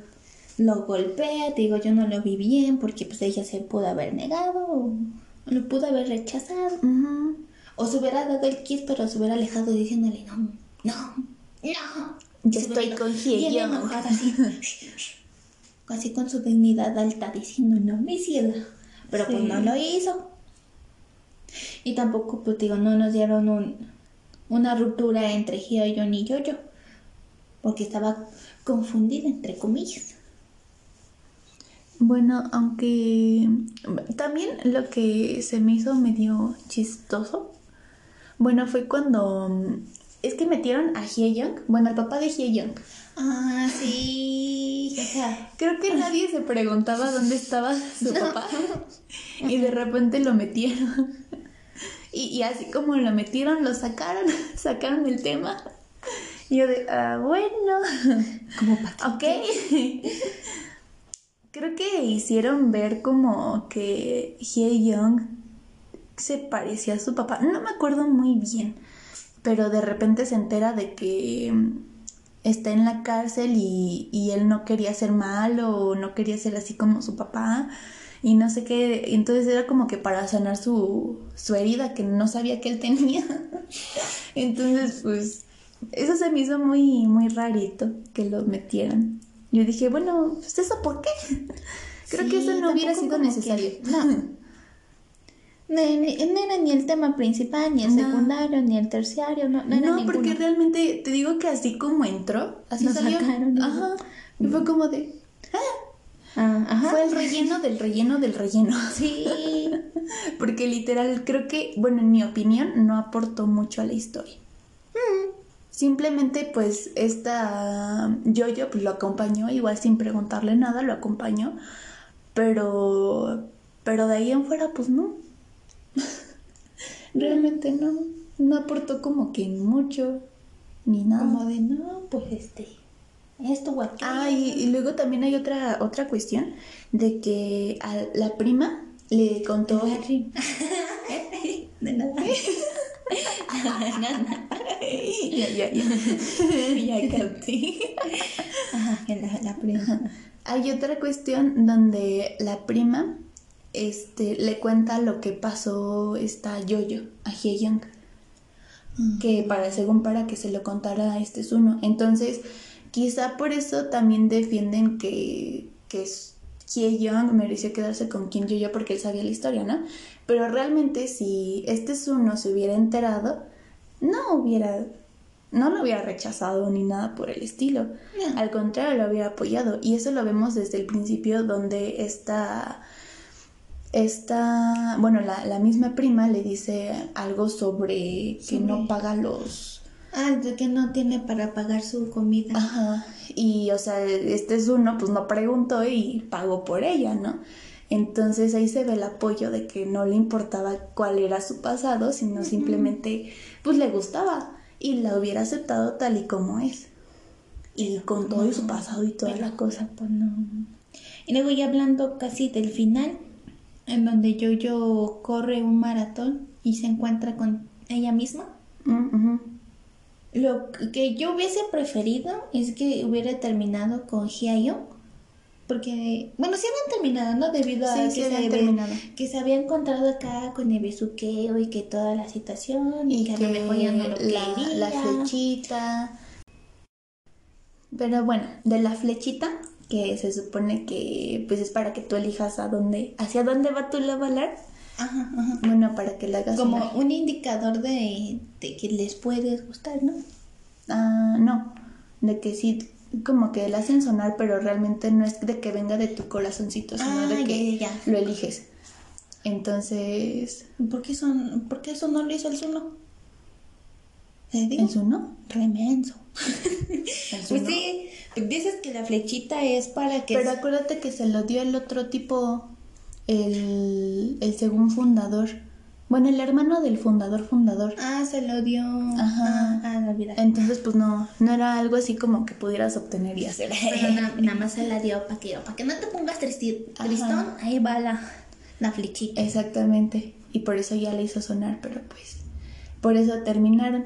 lo golpea, te digo, yo no lo vi bien porque pues ella se pudo haber negado o lo pudo haber rechazado. O se hubiera dado el kiss pero se hubiera alejado diciéndole, no, no, no. Yo estoy con enojada, así, Así con su dignidad alta diciendo, no me hiciera. Pero pues Sí. no lo hizo. Y tampoco, pues digo, no nos dieron un, una ruptura entre Hyeon y Yoyo. Porque estaba confundida, entre comillas. Bueno, aunque también lo que se me hizo medio chistoso, bueno, fue cuando es que metieron a Hyeyoung, bueno, al papá de Hyeyoung. Ah, sí. Creo que nadie se preguntaba dónde estaba su papá y de repente lo metieron. Y, y así como lo metieron, lo sacaron, (laughs) sacaron el tema. Y yo de, ah, bueno, como para ok. Creo que hicieron ver como que Hye-young se parecía a su papá. No me acuerdo muy bien, pero de repente se entera de que mm, está en la cárcel y, y él no quería ser malo o no quería ser así como su papá y no sé qué. Entonces era como que para sanar su, su herida que no sabía que él tenía. (laughs) Entonces, pues, eso se me hizo muy, muy rarito que lo metieran. Yo dije, bueno, pues eso por qué? (laughs) Creo que eso no hubiera sido necesario. que- (laughs) no. No, ni- no era ni el tema principal, ni el No. secundario, ni el terciario, no, no era No, porque realmente te digo que así como entró, así Lo salió. sacaron Ajá. Y fue como de. Ah, ajá. Fue el relleno del relleno del relleno. (laughs) Sí. (laughs) Porque literal, creo que, bueno, en mi opinión, no aportó mucho a la historia. Simplemente, pues, esta Yoyo pues, lo acompañó, igual sin preguntarle nada, lo acompañó. Pero, pero de ahí en fuera, pues no. (laughs) Realmente no. No aportó como que mucho, ni nada. Como de, no, pues este, esto o. Ah, y, y luego también hay otra, otra cuestión de que a la prima le contó. (laughs) De nada. Nada. (laughs) ya, ya, ya. ya capté. Ajá, la, la prima. Hay otra cuestión donde la prima este, le cuenta lo que pasó esta Yoyo a Hyeyoung. Que para, según para que se lo contara a este Zuno. Entonces, quizá por eso también defienden que, que Hyeyoung mereció quedarse con Kim Yoyo porque él sabía la historia, ¿no? Pero realmente si este Zuno se hubiera enterado, no hubiera, no lo hubiera rechazado ni nada por el estilo. No. Al contrario, lo hubiera apoyado. Y eso lo vemos desde el principio donde esta, esta bueno, la, la misma prima le dice algo sobre que no paga los... Ah, de que no tiene para pagar su comida. Ajá. Y, o sea, este es uno, pues no preguntó y pagó por ella, ¿no? Entonces ahí se ve el apoyo de que no le importaba cuál era su pasado, sino simplemente, pues le gustaba y la hubiera aceptado tal y como es. y con todo su pasado y toda la cosa. Pues no. Y luego ya hablando casi del final, en donde Jojo corre un maratón y se encuentra con ella misma. Mm. Lo que yo hubiese preferido es que hubiera terminado con Hyayo. Porque, bueno, sí habían terminado, ¿no? Debido a Sí, que, se había, que se había encontrado acá con el besuqueo y que toda la situación y, Y que, que a lo mejor ya no lo la, quería. la flechita. Pero bueno, de la flechita, que se supone que pues es para que tú elijas a dónde, hacia dónde va tu. Ajá, ajá. Bueno, para que la hagas Como un indicador de, de que les puedes gustar, ¿no? Ah, no, de que sí, como que la hacen sonar, pero realmente no es de que venga de tu corazoncito, sino Ah, de ya, que ya, ya. lo eliges. Entonces, ¿Por qué, son, ¿Por qué eso no lo hizo el Zuno? ¿Te digo? ¿en su no? Remenso. ¿En su Pues no? sí, dices que la flechita es para que... Pero acuérdate que se lo dio el otro tipo, el, el según fundador. Bueno, el hermano del fundador, fundador. Ah, se lo dio... Ajá. Ah, ah, no olvidé. Entonces, pues no, no era algo así como que pudieras obtener y hacer. Pero na- nada más se la dio para que, para que no te pongas tristi- Ajá. tristón. Ahí va la, la flechita. Exactamente. Y por eso ya le hizo sonar, pero pues, por eso terminaron.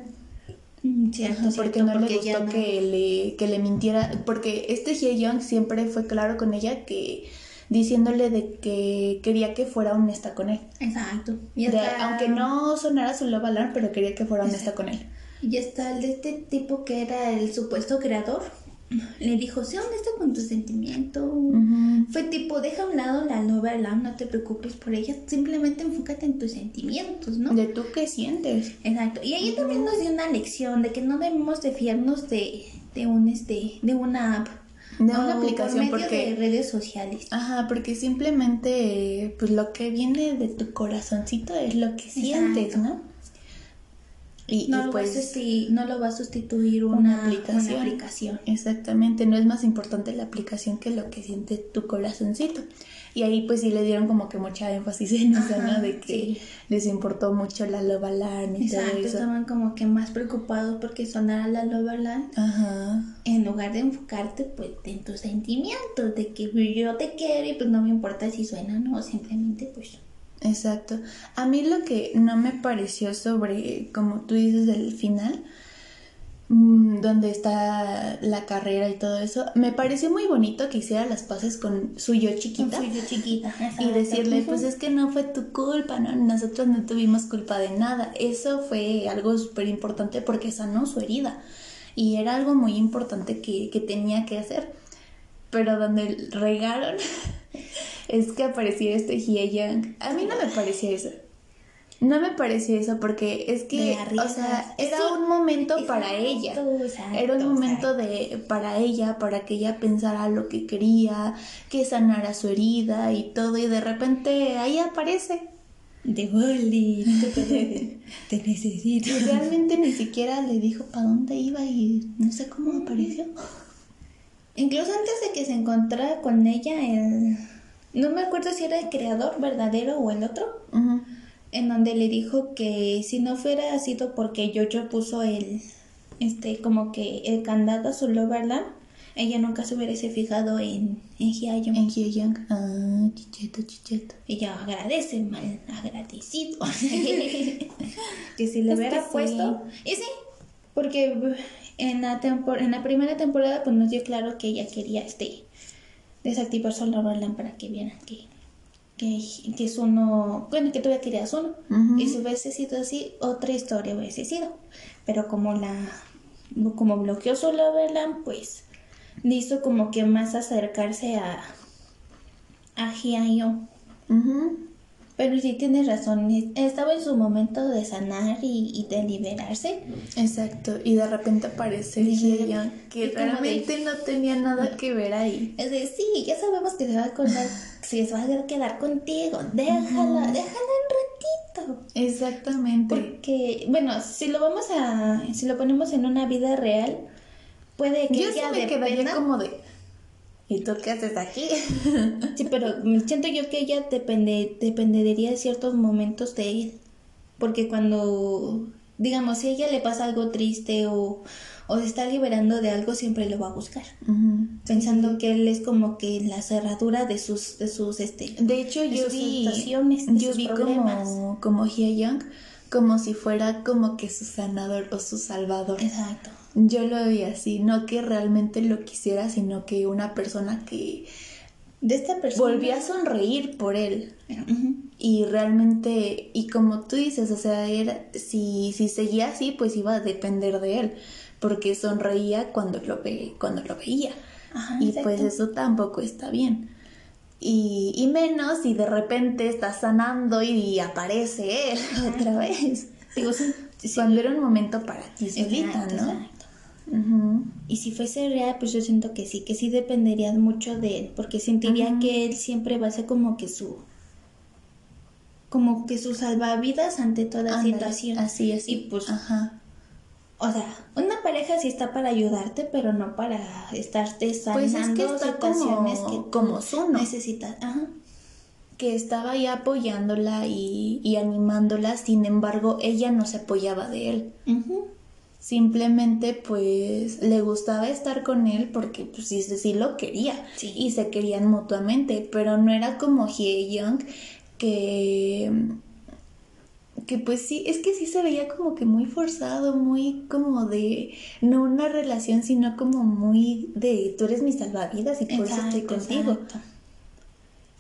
Mm, Cierto, Ajá, cierto, porque no le gustó no- que, le, que le mintiera. Porque este Hye Young siempre fue claro con ella que diciéndole de que quería que fuera honesta con él. Exacto. Y De- aunque no sonara su love alarm, pero quería que fuera honesta con él. Y está el de este tipo que era el supuesto creador. Le dijo, sé honesta con tus sentimientos. Ujú. Fue tipo, deja a un lado la alarm, no te preocupes por ella, simplemente enfócate en tus sentimientos, ¿no? De tú qué sientes. Exacto. Y ahí también nos dio una lección de que no debemos de fiarnos de, de un este, de una app. De una por aplicación medio porque... de redes sociales. Ajá, porque simplemente, pues lo que viene de tu corazoncito es lo que sientes, ¿no? Y, No, y lo pues, susti- no lo va a sustituir una, una aplicación. una aplicación. exactamente, no es más importante la aplicación que lo que siente tu corazoncito. Y ahí pues sí le dieron como que mucha énfasis en eso, ¿no? De que sí. les importó mucho la love alarm y Exacto, todo eso. estaban como que más preocupados porque sonara la Love Alarm Ajá. en lugar de enfocarte pues en tus sentimientos, de que yo te quiero y pues no me importa si suena o no, simplemente pues Exacto. A mí lo que no me pareció sobre, como tú dices, del final, mm, donde está la carrera y todo eso, me pareció muy bonito que hiciera las paces con su yo chiquita. Soy yo chiquita. Y decirle, pues es que no fue tu culpa, ¿no? Nosotros no tuvimos culpa de nada. Eso fue algo súper importante porque sanó su herida. Y era algo muy importante que, que tenía que hacer. Pero donde regaron (laughs) es que aparecía este Hye Young. A mí no me parecía eso. No me parecía eso porque es que, o sea, era un momento para ella. exacto, Era un momento exacto. de para ella, para que ella pensara lo que quería, que sanara su herida y todo, y de repente ahí aparece. De Wally, te, (laughs) te necesito. Y realmente ni siquiera le dijo para dónde iba y no sé cómo apareció. (laughs) Incluso antes de que se encontrara con ella, el... no me acuerdo si era el creador verdadero o el otro, en donde le dijo que si no fuera sido porque Jojo puso el, este, como que el candado a su Love Alarm, ella nunca se hubiese fijado en, en Hyayo. En Hye Young. Ah, chicheto, chicheto. Ella agradece, mal agradecido. (laughs) que si le Es hubiera puesto. Y sí, porque en la, en la primera temporada pues nos dio claro que ella quería este desactivar su Love Alarm para que vieran que, que, que es uno. Bueno, que todavía quería uno. Ujú. Y si hubiese sido así, otra historia hubiese sido. Pero como la. Como bloqueó Love Alarm, pues le hizo como que más acercarse a. a Hyayo. Ujú. Pero sí tienes razón, es- estaba en su momento de sanar y, y de liberarse. Exacto. Y de repente aparece el Sí. Hye Young, que de- realmente no tenía nada que ver ahí. Es de, sí, ya sabemos que se va a quedar, se va a quedar contigo, déjala, déjala un ratito. Exactamente. Porque, bueno, si lo vamos a, si lo ponemos en una vida real, puede que Yo sí ella me quedaría dependa, como de. ¿Y tú qué haces aquí? (laughs) sí, pero siento yo que ella depende, dependería de ciertos momentos de él. Porque cuando digamos, si a ella le pasa algo triste o, o se está liberando de algo, siempre lo va a buscar. Pensando que él es como que la cerradura de sus, de sus, este... De hecho, de yo sus vi, situaciones, de yo sus vi problemas. como, como Hye Young, como si fuera como que su sanador o su salvador. Exacto. Yo lo vi así, no que realmente lo quisiera, sino que una persona que De esta persona... volvía a sonreír por él. Y realmente, y como tú dices, o sea, era, si, si seguía así, pues iba a depender de él, porque sonreía cuando lo, ve, cuando lo veía. Ajá, y exacto. pues eso tampoco está bien. Y, y menos si de repente está sanando y aparece él (laughs) otra vez. Digo, sí, sí, Cuando era un momento para ti solita, ¿no? Y si fuese real, pues yo siento que sí, que sí dependería mucho de él, porque sentiría que él siempre va a ser como que su como que su salvavidas ante toda Ándale, situación. Así es. Y pues, Ajá. o sea, una pareja sí está para ayudarte, pero no para estarte Pues sanando es que está situaciones como, que como necesitas. Ajá. que estaba ahí apoyándola y, y animándola, sin embargo, ella no se apoyaba de él. Simplemente, pues, le gustaba estar con él porque, pues, sí, sí lo quería. Sí. Y se querían mutuamente, pero no era como Hye Young que... Que pues sí, es que sí se veía como que muy forzado, muy como de, no una relación, sino como muy de, tú eres mi salvavidas y por eso estoy contigo. exacto.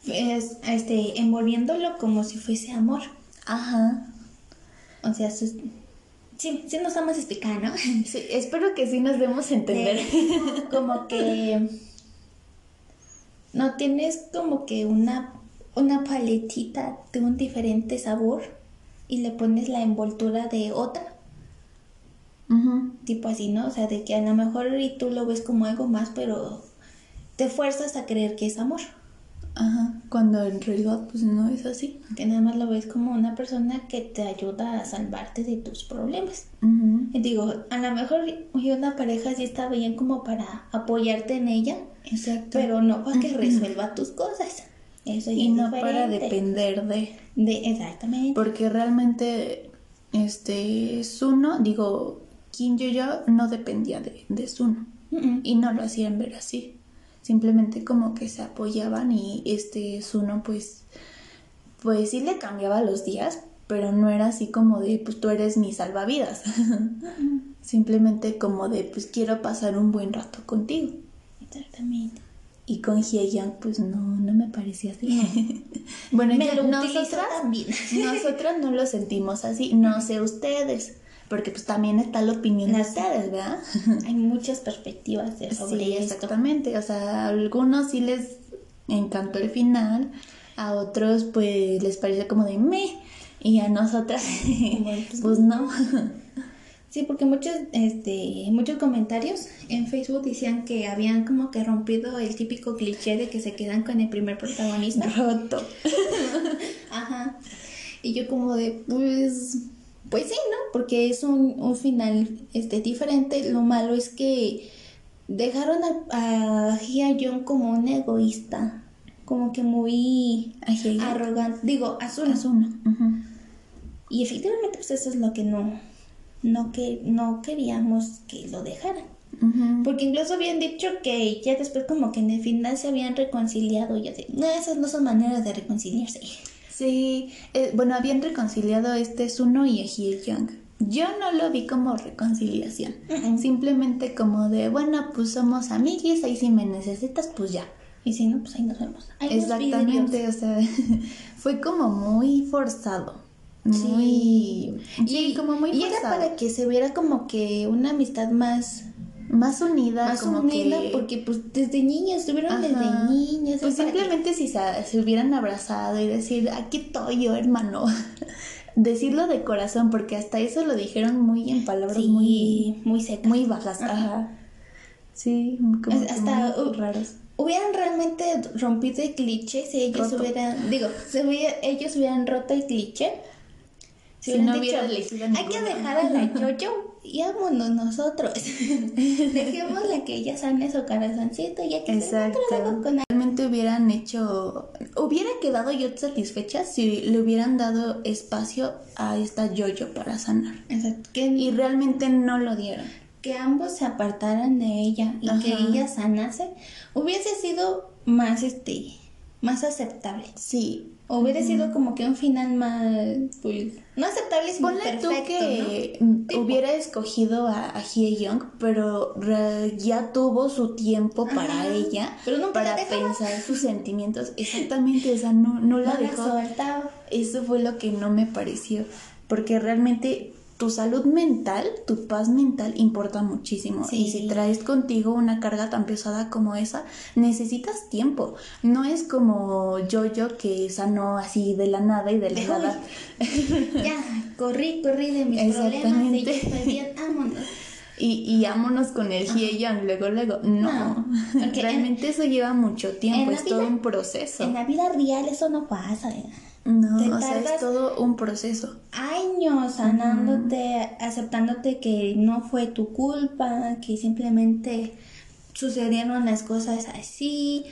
Es, este, envolviéndolo como si fuese amor. Ajá. O sea, sus- sí, sí nos vamos a explicar, ¿no? Sí, espero que sí nos demos a entender. De- como que no tienes como que una una paletita de un diferente sabor y le pones la envoltura de otra tipo así no o sea de que a lo mejor y tú lo ves como algo más pero te fuerzas a creer que es amor Ajá, cuando en realidad pues no es así. que nada más lo ves como una persona que te ayuda a salvarte de tus problemas Ujú. y digo a lo mejor una pareja sí está bien como para apoyarte en ella Exacto. pero no para que resuelva tus cosas. Eso ya y es no para depender de. de exactamente. Porque realmente, este, Suno, digo, Kim Yo-yo no dependía de, de Suno. Mm-mm. Y no lo hacían ver así. Simplemente como que se apoyaban y este Suno pues, pues sí le cambiaba los días, pero no era así como de, pues tú eres mi salvavidas. (laughs) Simplemente como de, pues quiero pasar un buen rato contigo. Exactamente. Y con Hye-young, pues no, no me parecía así. (laughs) bueno, Me ya lo nosotras, también. nosotras no lo sentimos así, no sé ustedes, porque pues también está la opinión de Las- ustedes, ¿verdad? Hay muchas perspectivas de sobre sí, esto. exactamente. O sea, a algunos sí les encantó el final, a otros pues les parece como de me, y a nosotras, (laughs) pues, pues no. (laughs) Sí, porque muchos, este, muchos comentarios en Facebook decían que habían como que rompido el típico cliché de que se quedan con el primer protagonista. Roto. (laughs) Ajá. Y yo como de, pues, pues sí, ¿no? Porque es un, un final este, diferente. Lo malo es que dejaron a, a Hye Young como un egoísta, como que muy arrogante. Digo, azul. Asuno. Ujú. Y efectivamente, pues eso es lo que no, no, que, no queríamos que lo dejaran. Porque incluso habían dicho que ya después como que en el final se habían reconciliado y así. No, esas no son maneras de reconciliarse. Sí, eh, bueno, habían reconciliado este Suno y a Hye Young. Yo no lo vi como reconciliación, simplemente como de, bueno, pues somos amiguis, ahí si me necesitas, pues ya. Y si no, pues ahí nos vemos. Ahí nos Exactamente, o sea, (laughs) fue como muy forzado. Muy. Sí, como muy y era forzado. para que se viera como que una amistad más, Más unida, más como unida, que. porque pues desde niños, estuvieron Ajá. desde niños. Pues simplemente si se, se hubieran abrazado y decir, aquí estoy yo, hermano. (laughs) Decirlo de corazón, porque hasta eso lo dijeron muy en palabras Sí, muy, muy seca. muy bajas. Ajá. Ajá. Sí, como Es- hasta, muy uh, raros. Hubieran realmente rompido el cliché si ellos Roto. hubieran, digo, si hubiera- ellos hubieran roto el cliché, Si, Si hubieran no dicho, elegido hay que ninguna". dejar a la Jojo y vámonos nosotros. (laughs) Dejémosle que ella sane su corazoncito y ya que se Exacto. con Realmente hubieran hecho. Hubiera quedado yo satisfecha si le hubieran dado espacio a esta Jojo para sanar. Exacto, que, Y realmente no lo dieron. que ambos se apartaran de ella y que ella sanase, hubiese sido más este más aceptable. Sí. Hubiera sido como que un final más pues, no aceptable sino Ponle perfecto, tú que hubiera escogido a, a Hye Young, pero re- ya tuvo su tiempo para Ajá. ella, Pero nunca para la pensar sus sentimientos. Exactamente, o sea, no, no la No la dejó. soltaba. Eso fue lo que no me pareció, porque realmente tu salud mental, tu paz mental importa muchísimo. Sí. Y si traes contigo una carga tan pesada como esa, necesitas tiempo. No es como yo-yo que sanó así de la nada y de la nada. (laughs) Ya, corrí, corrí de mis problemas y Exactamente. estoy bien, vámonos. Y, y vámonos con el Hye Young, luego, luego. No, (laughs) realmente eso lleva mucho tiempo, es todo vida- un proceso. En la vida real eso no pasa. ¿eh? No, te o sea, es todo un proceso. Años sanándote, aceptándote que no fue tu culpa, que simplemente sucedieron las cosas así.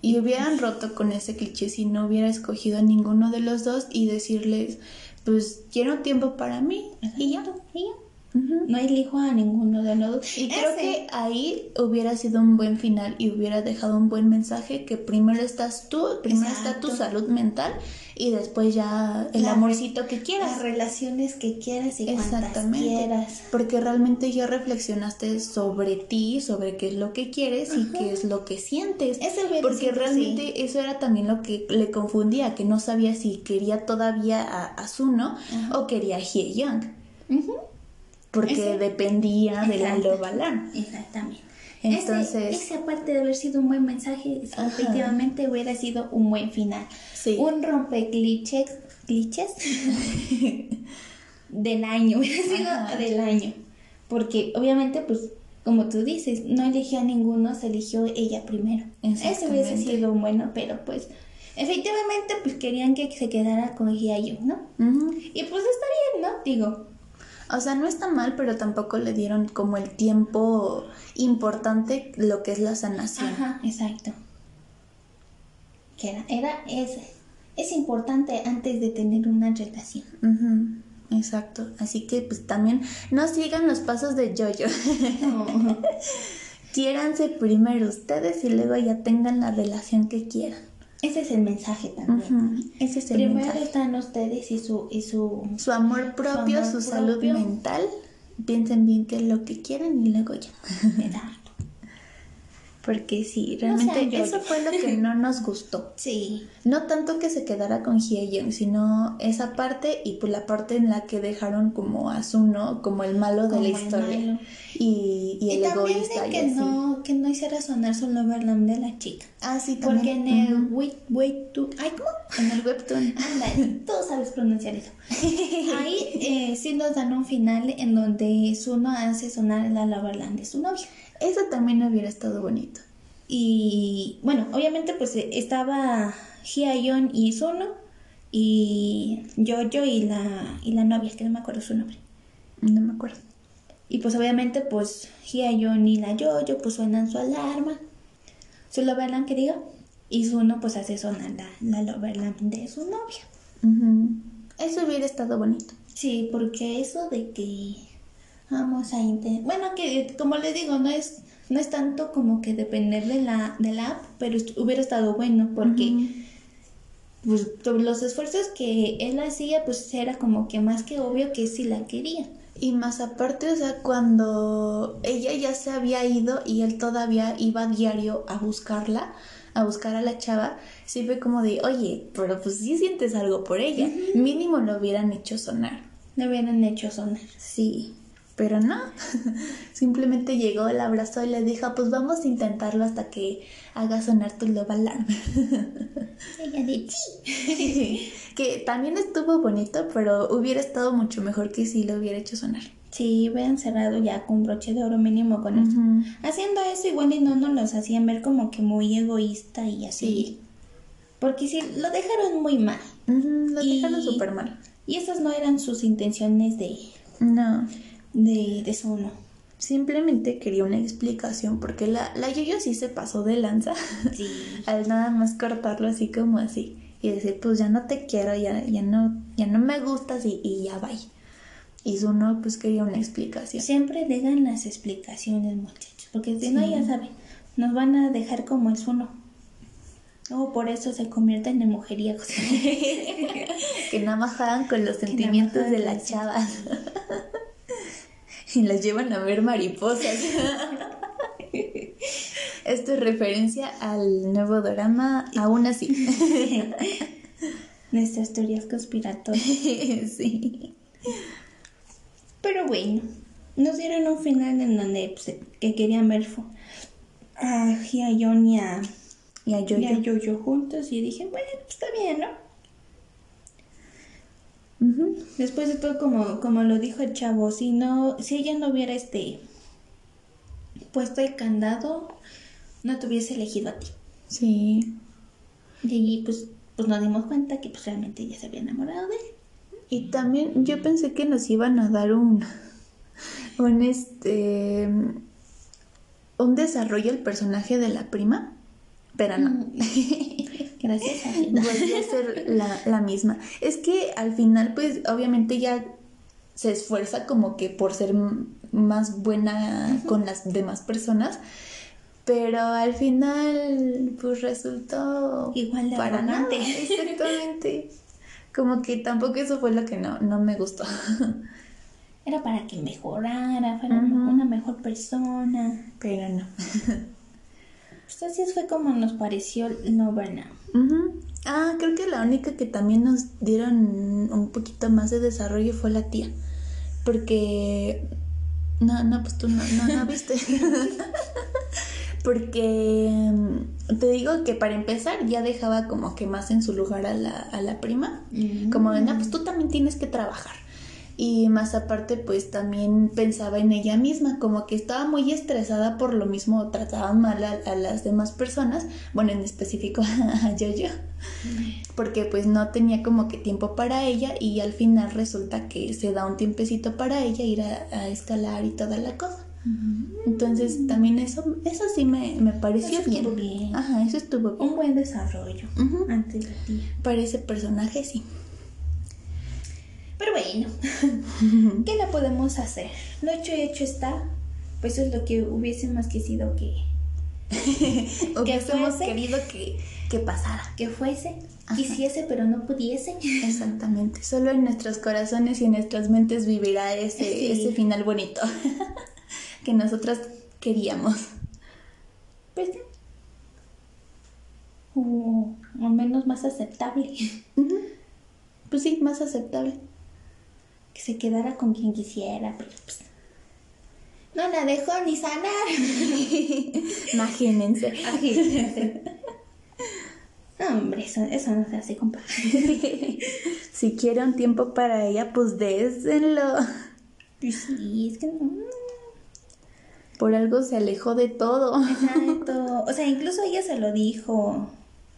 Y hubieran roto con ese cliché si no hubiera escogido a ninguno de los dos y decirles, pues quiero tiempo para mí y ya. Y ya. Ujú. No elijo a ninguno de los dos. Y creo Ese- que ahí hubiera sido un buen final y hubiera dejado un buen mensaje que primero estás tú, primero está tu salud mental y después ya el La- amorcito que quieras. las relaciones que quieras y Exactamente. quieras. Porque realmente ya reflexionaste sobre ti, sobre qué es lo que quieres y qué es lo que sientes. Ese hubiera Porque realmente eso era también lo que le confundía, que no sabía si quería todavía a Asuno o quería a Hye Young. Ujú. Porque Ese- dependía de la. Lobalan. Exactamente. Entonces- ese, ese aparte de haber sido un buen mensaje, Ajá. efectivamente hubiera sido un buen final. Sí. Un rompe glitches, glitches del año, hubiera sido Ajá. del año. Porque obviamente, pues, como tú dices, no eligió a ninguno, se eligió ella primero. Ese hubiese sido bueno, pero pues, efectivamente, pues querían que se quedara con Hyayo, ¿no? Y pues está bien, ¿no? Digo, O sea, no está mal, pero tampoco le dieron como el tiempo importante lo que es la sanación. Ajá, exacto. Que era, era es, es importante antes de tener una relación. Exacto. Así que pues también no sigan los pasos de Jojo. (laughs) Quiéranse primero ustedes y luego ya tengan la relación que quieran. Ese es el mensaje también. Ese es el Primero mensaje. están ustedes y su y su Su amor propio, amor su salud mental. Piensen bien qué es lo que quieren y luego ya. (laughs) Porque sí, No realmente sean eso fue lo que no nos gustó. (laughs) Sí. No tanto que se quedara con Hye sino esa parte y pues la parte en la que dejaron como a Suno como el malo de Como la el historia. malo. Y, y el también egoísta de y que así. no, que no hiciera sonar solo Overland de la chica. Ah, sí, Porque también. en el wait, wait to. Ay, ¿cómo? En el webtoon. Ándale, (laughs) tú sabes pronunciar eso. (laughs) Ahí eh, sí nos dan un final en donde Suno hace sonar la Loverland de su novia. Eso también hubiera estado bonito. Y bueno, obviamente pues eh, estaba Hyayon y Suno y Jojo y la, y la novia, que no me acuerdo su nombre. No me acuerdo. Y pues obviamente pues Hyayon y la Jojo pues suenan su alarma, su Loverland que diga, y Suno pues hace sonar la, la Loverland de su novia. Eso hubiera estado bonito. Sí, porque eso de que vamos a intentar, bueno que como les digo, no es no es tanto como que depender de la de la app, pero hubiera estado bueno porque pues los esfuerzos que él hacía pues era como que más que obvio que sí la quería. Y más aparte, o sea, cuando ella ya se había ido y él todavía iba a diario a buscarla, a buscar a la chava, sí fue como de, oye, pero pues sí sientes algo por ella. Mínimo lo hubieran hecho sonar. Le hubieran hecho sonar. Sí, pero no. (laughs) Simplemente llegó, el abrazó y le dijo, pues vamos a intentarlo hasta que haga sonar tu love alarm. (laughs) Ella de sí. (laughs) que también estuvo bonito, pero hubiera estado mucho mejor que si lo hubiera hecho sonar. Sí, hubieran cerrado ya con broche de oro mínimo con eso. Haciendo eso igual y no nos los hacían ver como que muy egoísta y así. Sí. Porque sí, lo dejaron muy mal. Lo Y- dejaron súper mal. Y esas no eran sus intenciones de, No, de, de Zuno. simplemente quería una explicación porque la, la Yoyo sí se pasó de lanza (laughs) Sí. al nada más cortarlo así como así y decir pues ya no te quiero, ya, ya no, ya no me gustas y, y ya bye. Y Zuno pues quería una explicación. Siempre dejan las explicaciones, muchachos, porque si no, ya saben, nos van a dejar como el Zuno. O por eso se convierten en mujeríacos. (laughs) que nada más juegan con los sentimientos de las chavas. (laughs) y las llevan a ver mariposas. (laughs) Esto es referencia al nuevo drama, aún así. (laughs) Nuestras teorías conspiratorias. (laughs) sí. Pero bueno, nos dieron un final en donde pues, que querían ver a Hyun y a, Y a Yoyo. Juntos y dije, bueno, pues está bien, ¿no? Después de todo, como, como lo dijo el chavo, si no, si ella no hubiera este puesto el candado, no te hubiese elegido a ti. Sí. Y allí pues, pues nos dimos cuenta que pues realmente ella se había enamorado de él. Y también yo pensé que nos iban a dar un, un este, un desarrollo al personaje de la prima, pero no. Gracias (laughs) a. Volvió a ser la, la misma. Es que al final, pues, obviamente ella se esfuerza como que por ser más buena con las demás personas, pero al final, pues resultó Igual de para nada. Exactamente. Como que tampoco eso fue lo que no, no me gustó. Era para que mejorara, fuera una mejor persona. Pero no. (laughs) Pues así fue como nos pareció No Burnout. Ujú. Ah, creo que la única que también nos dieron un poquito más de desarrollo fue la tía. Porque. No, no, pues tú no, no, no (laughs) viste. Porque mm, te digo que para empezar ya dejaba como que más en su lugar a la, a la prima. Como de, no, pues tú también tienes que trabajar. Y más aparte, pues también pensaba en ella misma, como que estaba muy estresada por lo mismo, trataba mal a, a las demás personas, bueno, en específico (laughs) a Yoyo, porque pues no tenía como que tiempo para ella y al final resulta que se da un tiempecito para ella ir a, a escalar y toda la cosa. Entonces también eso, eso sí me, me pareció Eso bien. estuvo bien. Ajá, eso estuvo bien. Un buen desarrollo Ujú. ante la tía. Para ese personaje sí. Pero bueno, (laughs) ¿qué le podemos hacer? Lo hecho hecho está. Pues eso es lo que hubiese más quisido (laughs) que, Hubiésemos fuese. querido que, que pasara. que fuese, Ajá. quisiese, pero no pudiese. Exactamente. Solo en nuestros corazones y en nuestras mentes vivirá ese, Sí. ese final bonito (laughs) que nosotras queríamos. Pues sí. O al menos más aceptable. Pues sí, más aceptable. Que se quedara con quien quisiera, pero pues. No la dejó ni sanar. (laughs) Imagínense. Hombre, eso, eso no se hace, compa. (laughs) si quiere un tiempo para ella, pues désenlo. Pues sí, es que no. Por algo se alejó de todo. Exacto. O sea, incluso ella se lo dijo.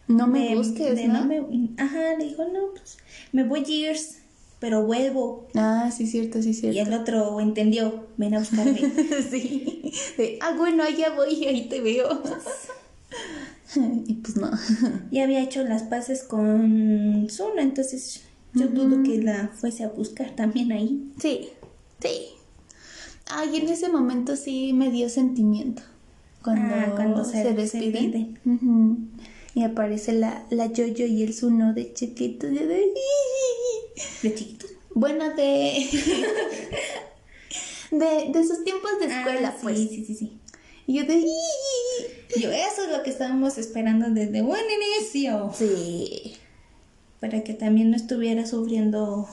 No me, busques, de ¿no? me- ajá, le dijo, no, pues me voy years, pero vuelvo. Ah, sí, cierto, sí, Y cierto. el otro entendió, ven a buscarme. (laughs) sí. De, ah, bueno, allá voy, ahí te veo. (laughs) y pues no. (laughs) ya había hecho las paces con Zuno, entonces yo dudo que la fuese a buscar también ahí. Sí, sí. Ay, en ese momento sí me dio sentimiento. Cuando, Ah, cuando se, se- se despiden. Y aparece la, la Yoyo y el Zuno de chiquitos. y yo de... De chiquitos. Bueno, de... (laughs) de... De sus tiempos de escuela, Ah, pues. Sí, sí, sí, sí. Y yo de... Yo, eso es lo que estábamos esperando desde buen inicio. Sí. Para que también no estuviera sufriendo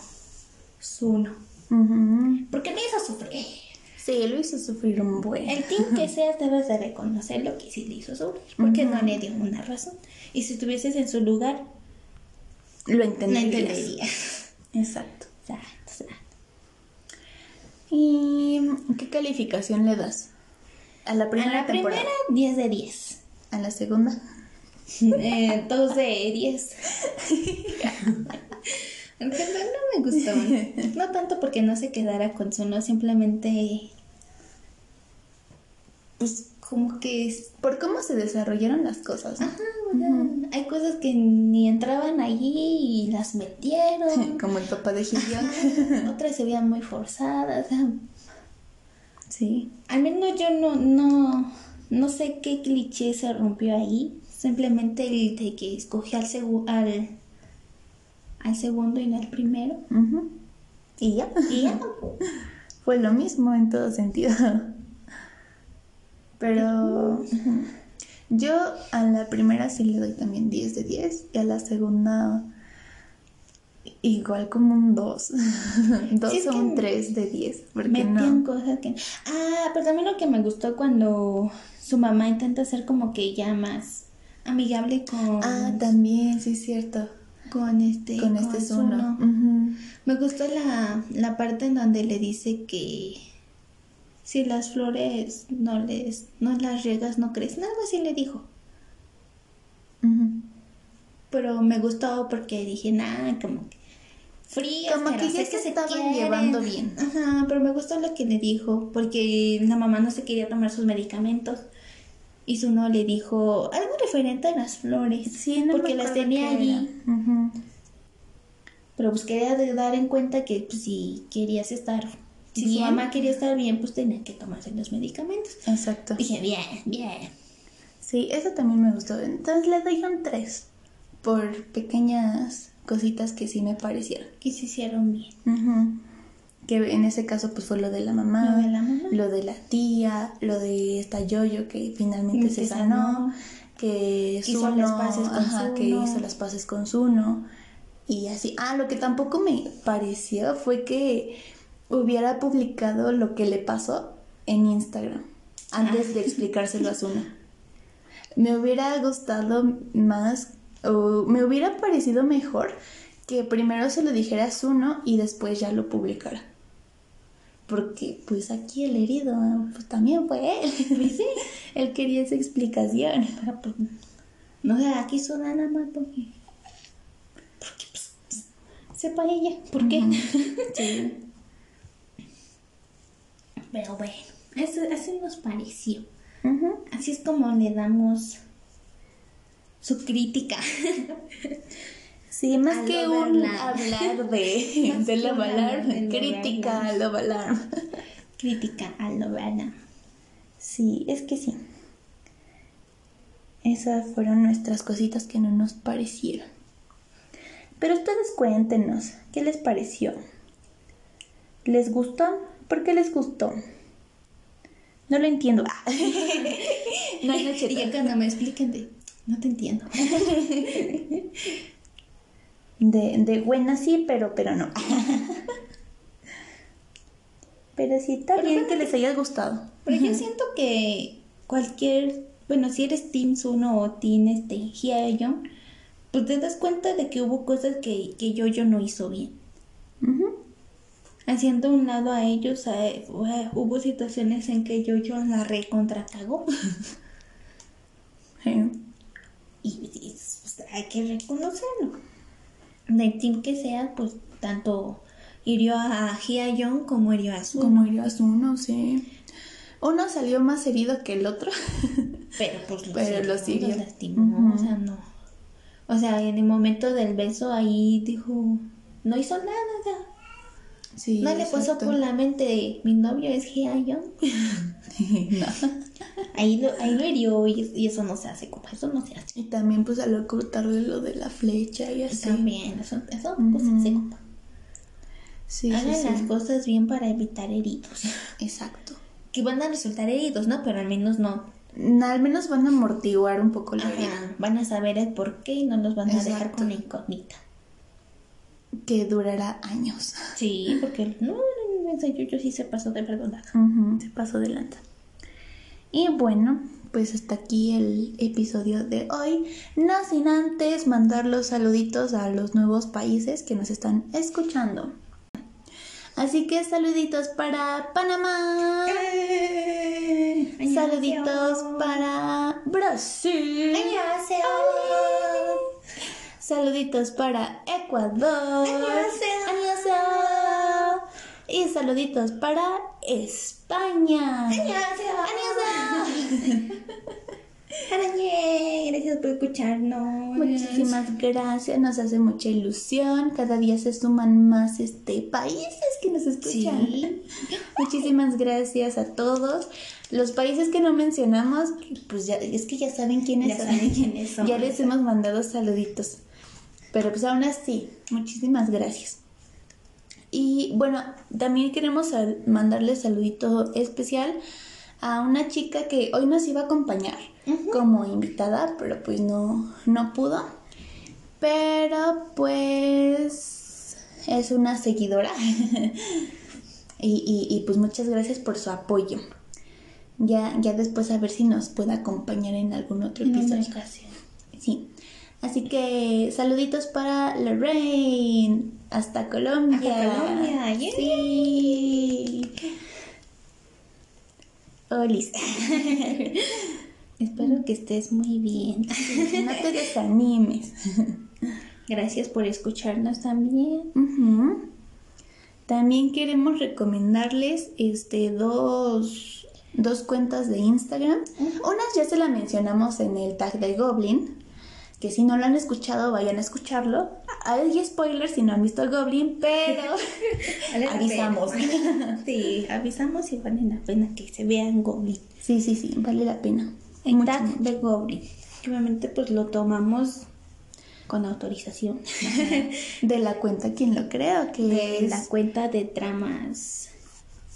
Zuno. Ujú. Porque me hizo sufrir. Sí, lo hizo sufrir un buen. El team que seas debes de reconocer lo que sí le hizo sufrir, porque no le dio una razón. Y si estuvieses en su lugar, Lo no entenderías. entenderías. Exacto. Exacto, exacto. ¿Y qué calificación le das? ¿A la A primera la temporada? primera, 10 de 10. ¿A la segunda? (laughs) Eh, 2 de 10. (laughs) En realidad no me gustó. No tanto porque no se quedara con Zuno, simplemente. Pues como que. Por cómo se desarrollaron las cosas. ¿no? Ajá, o sea, hay cosas que ni entraban allí y las metieron. (laughs) Como el papá de Hyun. Otras se veían muy forzadas. (laughs) Sí. al menos yo no, no, no sé qué cliché se rompió ahí. Simplemente el de que escogí al, segu- al, al segundo y no al primero. Ujú. Y ya. Y ya. (laughs) Fue lo mismo en todo sentido. Pero. Yo a la primera sí le doy también 10 de 10 y a la segunda igual como un 2. 2 (laughs) Sí, o un 3 de 10. Porque Metían no. cosas que... Ah, pero también lo que me gustó cuando su mamá intenta ser como que ya más amigable con... Ah, también, sí es cierto. con este... Con este Zuno. Ujú. Me gustó la, la parte en donde le dice que si las flores no les no las riegas no crecen, algo así le dijo. Pero me gustó porque dije, nada, como que frías, Como pero que ya sé se estaban llevando bien. Ajá, pero me gustó lo que le dijo, porque la mamá no se quería tomar sus medicamentos. Y su no le dijo algo referente a las flores. Sí, no porque las tenía allí. Pero pues quería dar en cuenta que pues, si querías estar, si su Bien. mamá quería estar bien, pues tenía que tomarse los medicamentos. Exacto. Dije, bien, bien. Sí, eso también me gustó. Entonces le doy un 3 por pequeñas cositas que sí me parecieron. Que se hicieron bien. Ujú. Que en ese caso pues fue lo de la mamá, Lo de la mamá. lo de la tía, lo de esta Yoyo que finalmente Que se sanó. sanó, que Hizo Zuno, las paces con ajá, que Zuno. hizo las paces con Zuno y así. Ah, lo que tampoco me pareció fue que hubiera publicado lo que le pasó en Instagram antes Ah. de explicárselo a Zuno. (laughs) Me hubiera gustado más o me hubiera parecido mejor que primero se lo dijera a Zuno y después ya lo publicara. Porque pues aquí el herido pues también fue él. Pues sí. (laughs) él quería esa explicación. Pero pues, no la quiso dar nada más porque. Porque pues, pues, sepa ella. ¿Por qué? (laughs) Sí. Pero bueno, eso, así nos pareció. Así es como le damos su crítica. Sí, más A (laughs) que un hablar de, de Love hablar Alarm, Love crítica a Alarm. Love Alarm. crítica a Lorena. Sí, es que sí. Esas fueron nuestras cositas que no nos parecieron. Pero ustedes cuéntenos, ¿qué les pareció? ¿Les gustó? ¿Por qué les gustó? No lo entiendo. Ah. (laughs) no, no (laughs) Y ya cuando me expliquen de, no te entiendo. (laughs) De, de buena sí, pero, pero no. pero sí, está Pero bien bueno, que les haya gustado. Pero yo siento que cualquier, bueno, si eres Team Suno o Team este, Hyeon, pues te das cuenta de que hubo cosas que, que Yoyo no hizo bien. Haciendo un lado a ellos, eh, hubo situaciones en que Yoyo la recontracagó. Sí. (laughs) y, y, pues, hay que reconocerlo. Del team que sea, pues tanto hirió a Hyeon como hirió a Suno. Como irías uno, sí. Uno salió más herido que el otro. (laughs) Pero pues lo Pero lo siguió, siguió. lo lastimó, Ujú. o sea, no. O sea, en el momento del beso ahí dijo, no hizo nada, o sea, Sí, no le pasó por la mente de, mi novio es Hyeon. (laughs) no. Ahí lo, ahí lo hirió y, y eso no se hace, como eso no se hace. Y también pues al ocultarle lo de la flecha y así. También, eso, eso no se hace, compa. Sí, Hagan sí. las cosas bien para evitar heridos. Exacto. Que van a resultar heridos, ¿no? Pero al menos no. Al menos van a amortiguar un poco la herida. Van a saber el por qué y no los van a dejar con la incógnita. Que durará años. Sí, (laughs) porque no, no, no, sí se pasó de. Ujú, se pasó de lanza. Y bueno, pues hasta aquí el episodio de hoy. No sin antes mandar los saluditos a los nuevos países que nos están escuchando. Así que saluditos para Panamá. Saluditos para Brasil. Saluditos para Ecuador. Annyeonghaseyo. Y saluditos para España. Arañe, gracias por escucharnos. Muchísimas gracias, nos hace mucha ilusión. Cada día se suman más este países que nos escuchan. Sí. (laughs) Muchísimas gracias a todos. Los países que no mencionamos, pues ya es que ya saben quiénes Ya son. saben quiénes son. Ya les hemos mandado saluditos. Pero pues aún así, muchísimas gracias. Y bueno, también queremos sal- mandarle saludito especial a una chica que hoy nos iba a acompañar como invitada, pero pues no, no pudo. Pero pues es una seguidora. (laughs) y, y- y, pues muchas gracias por su apoyo. Ya, ya después a ver si nos puede acompañar en algún otro En episodio. ocasión. Sí. Así que saluditos para Lorraine. Hasta Colombia. Hasta Colombia, yay. Sí. Olis. (laughs) Espero que estés muy bien. (laughs) No te desanimes. Gracias por escucharnos también. También queremos recomendarles este dos, dos cuentas de Instagram. Unas ya se la mencionamos en el tag de Goblin. Que si no lo han escuchado, vayan a escucharlo. Hay spoilers si no han visto Goblin, pero (laughs) avisamos. (laughs) Sí, avisamos y vale la pena que se vean Goblin. Sí, sí, sí, vale la pena. El Mucho, de Goblin. Obviamente pues lo tomamos con autorización (laughs) De la cuenta, quien lo crea, que de es la cuenta de dramas.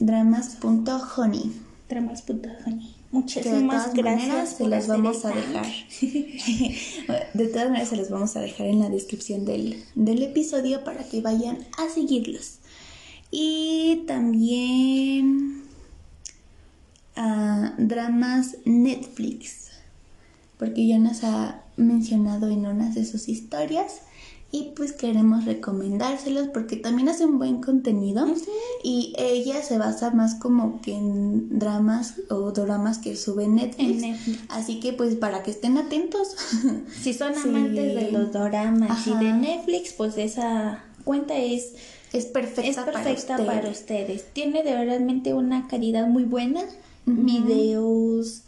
dramas.honey. Dramas.honey. De Muchísimas todas gracias. se las vamos a dejar. (laughs) De todas maneras se los vamos a dejar en la descripción del, del episodio para que vayan a seguirlos. Y también a dramas Netflix, porque ya nos ha mencionado en unas de sus historias. Y pues queremos recomendárselos porque también hacen buen contenido y ella se basa más como que en dramas o dramas que sube Netflix. En Netflix. Así que pues para que estén atentos. (laughs) Si son Sí. amantes de los doramas Ajá. y de Netflix, pues esa cuenta es, es perfecta, es perfecta para, para, ustedes. Tiene de realmente una calidad muy buena. Videos,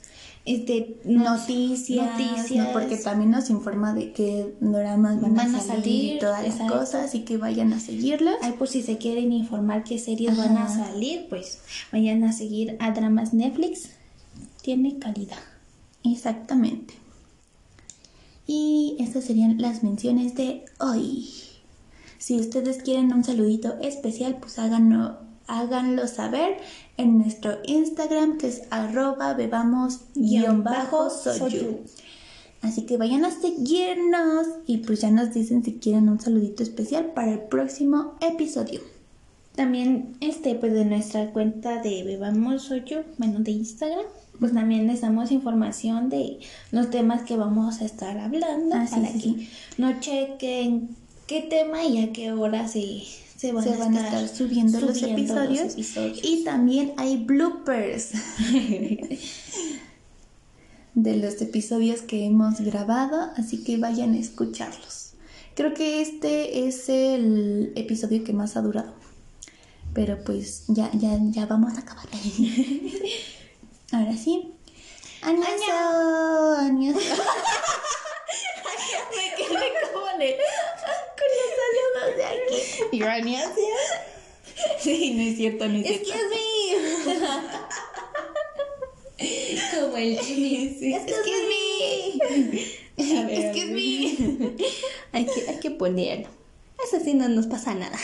este, Noticias, noticias. ¿no? porque también nos informa de qué dramas van, Van a a salir, y todas las cosas, así que vayan a seguirlas. Ay, por si se quieren informar qué series van a salir, pues vayan a seguir a Dramas Netflix. Tiene calidad. Exactamente. Y estas serían las menciones de hoy. Si ustedes quieren un saludito especial, pues háganlo, háganlo saber en nuestro Instagram que es arroba bebamos guion bajo soyu. Así que vayan a seguirnos y pues ya nos dicen si quieren un saludito especial para el próximo episodio. También, este, pues de nuestra cuenta de Bebamos Soy Yo, bueno, de Instagram, pues también les damos información de los temas que vamos a estar hablando Ah, para sí, que sí. no chequen qué tema y a qué hora se, se van, Se van a estar subiendo, los, episodios, los episodios. y también hay bloopers (laughs) de los episodios que hemos grabado, así que vayan a escucharlos. Creo que este es el episodio que más ha durado. Pero pues ya, ya, ya vamos a acabar. (laughs) Ahora sí. (laughs) Me quedé como de... Con los saludos de aquí. (laughs) (laughs) Sí, no es cierto, no es cierto. (laughs) Como el Jimmy. Excuse me. Ver, Excuse me. Hay que, hay que ponerlo. Eso sí no nos pasa nada.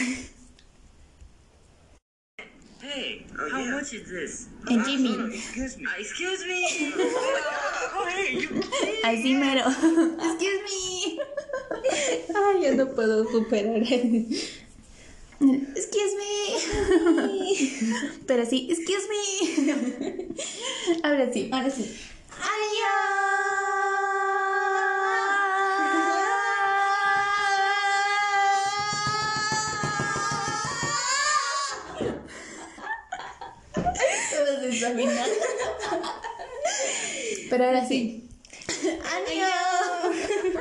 Hey, how much is this? El Jimmy. Excuse me. excuse me. (laughs) oh, hey, you. Así mero. (laughs) Excuse me. Ay, yo no puedo superar. Excuse me. (laughs) Pero sí, excuse me. Ahora sí. Ahora sí. Pero ahora sí. (laughs) Adiós.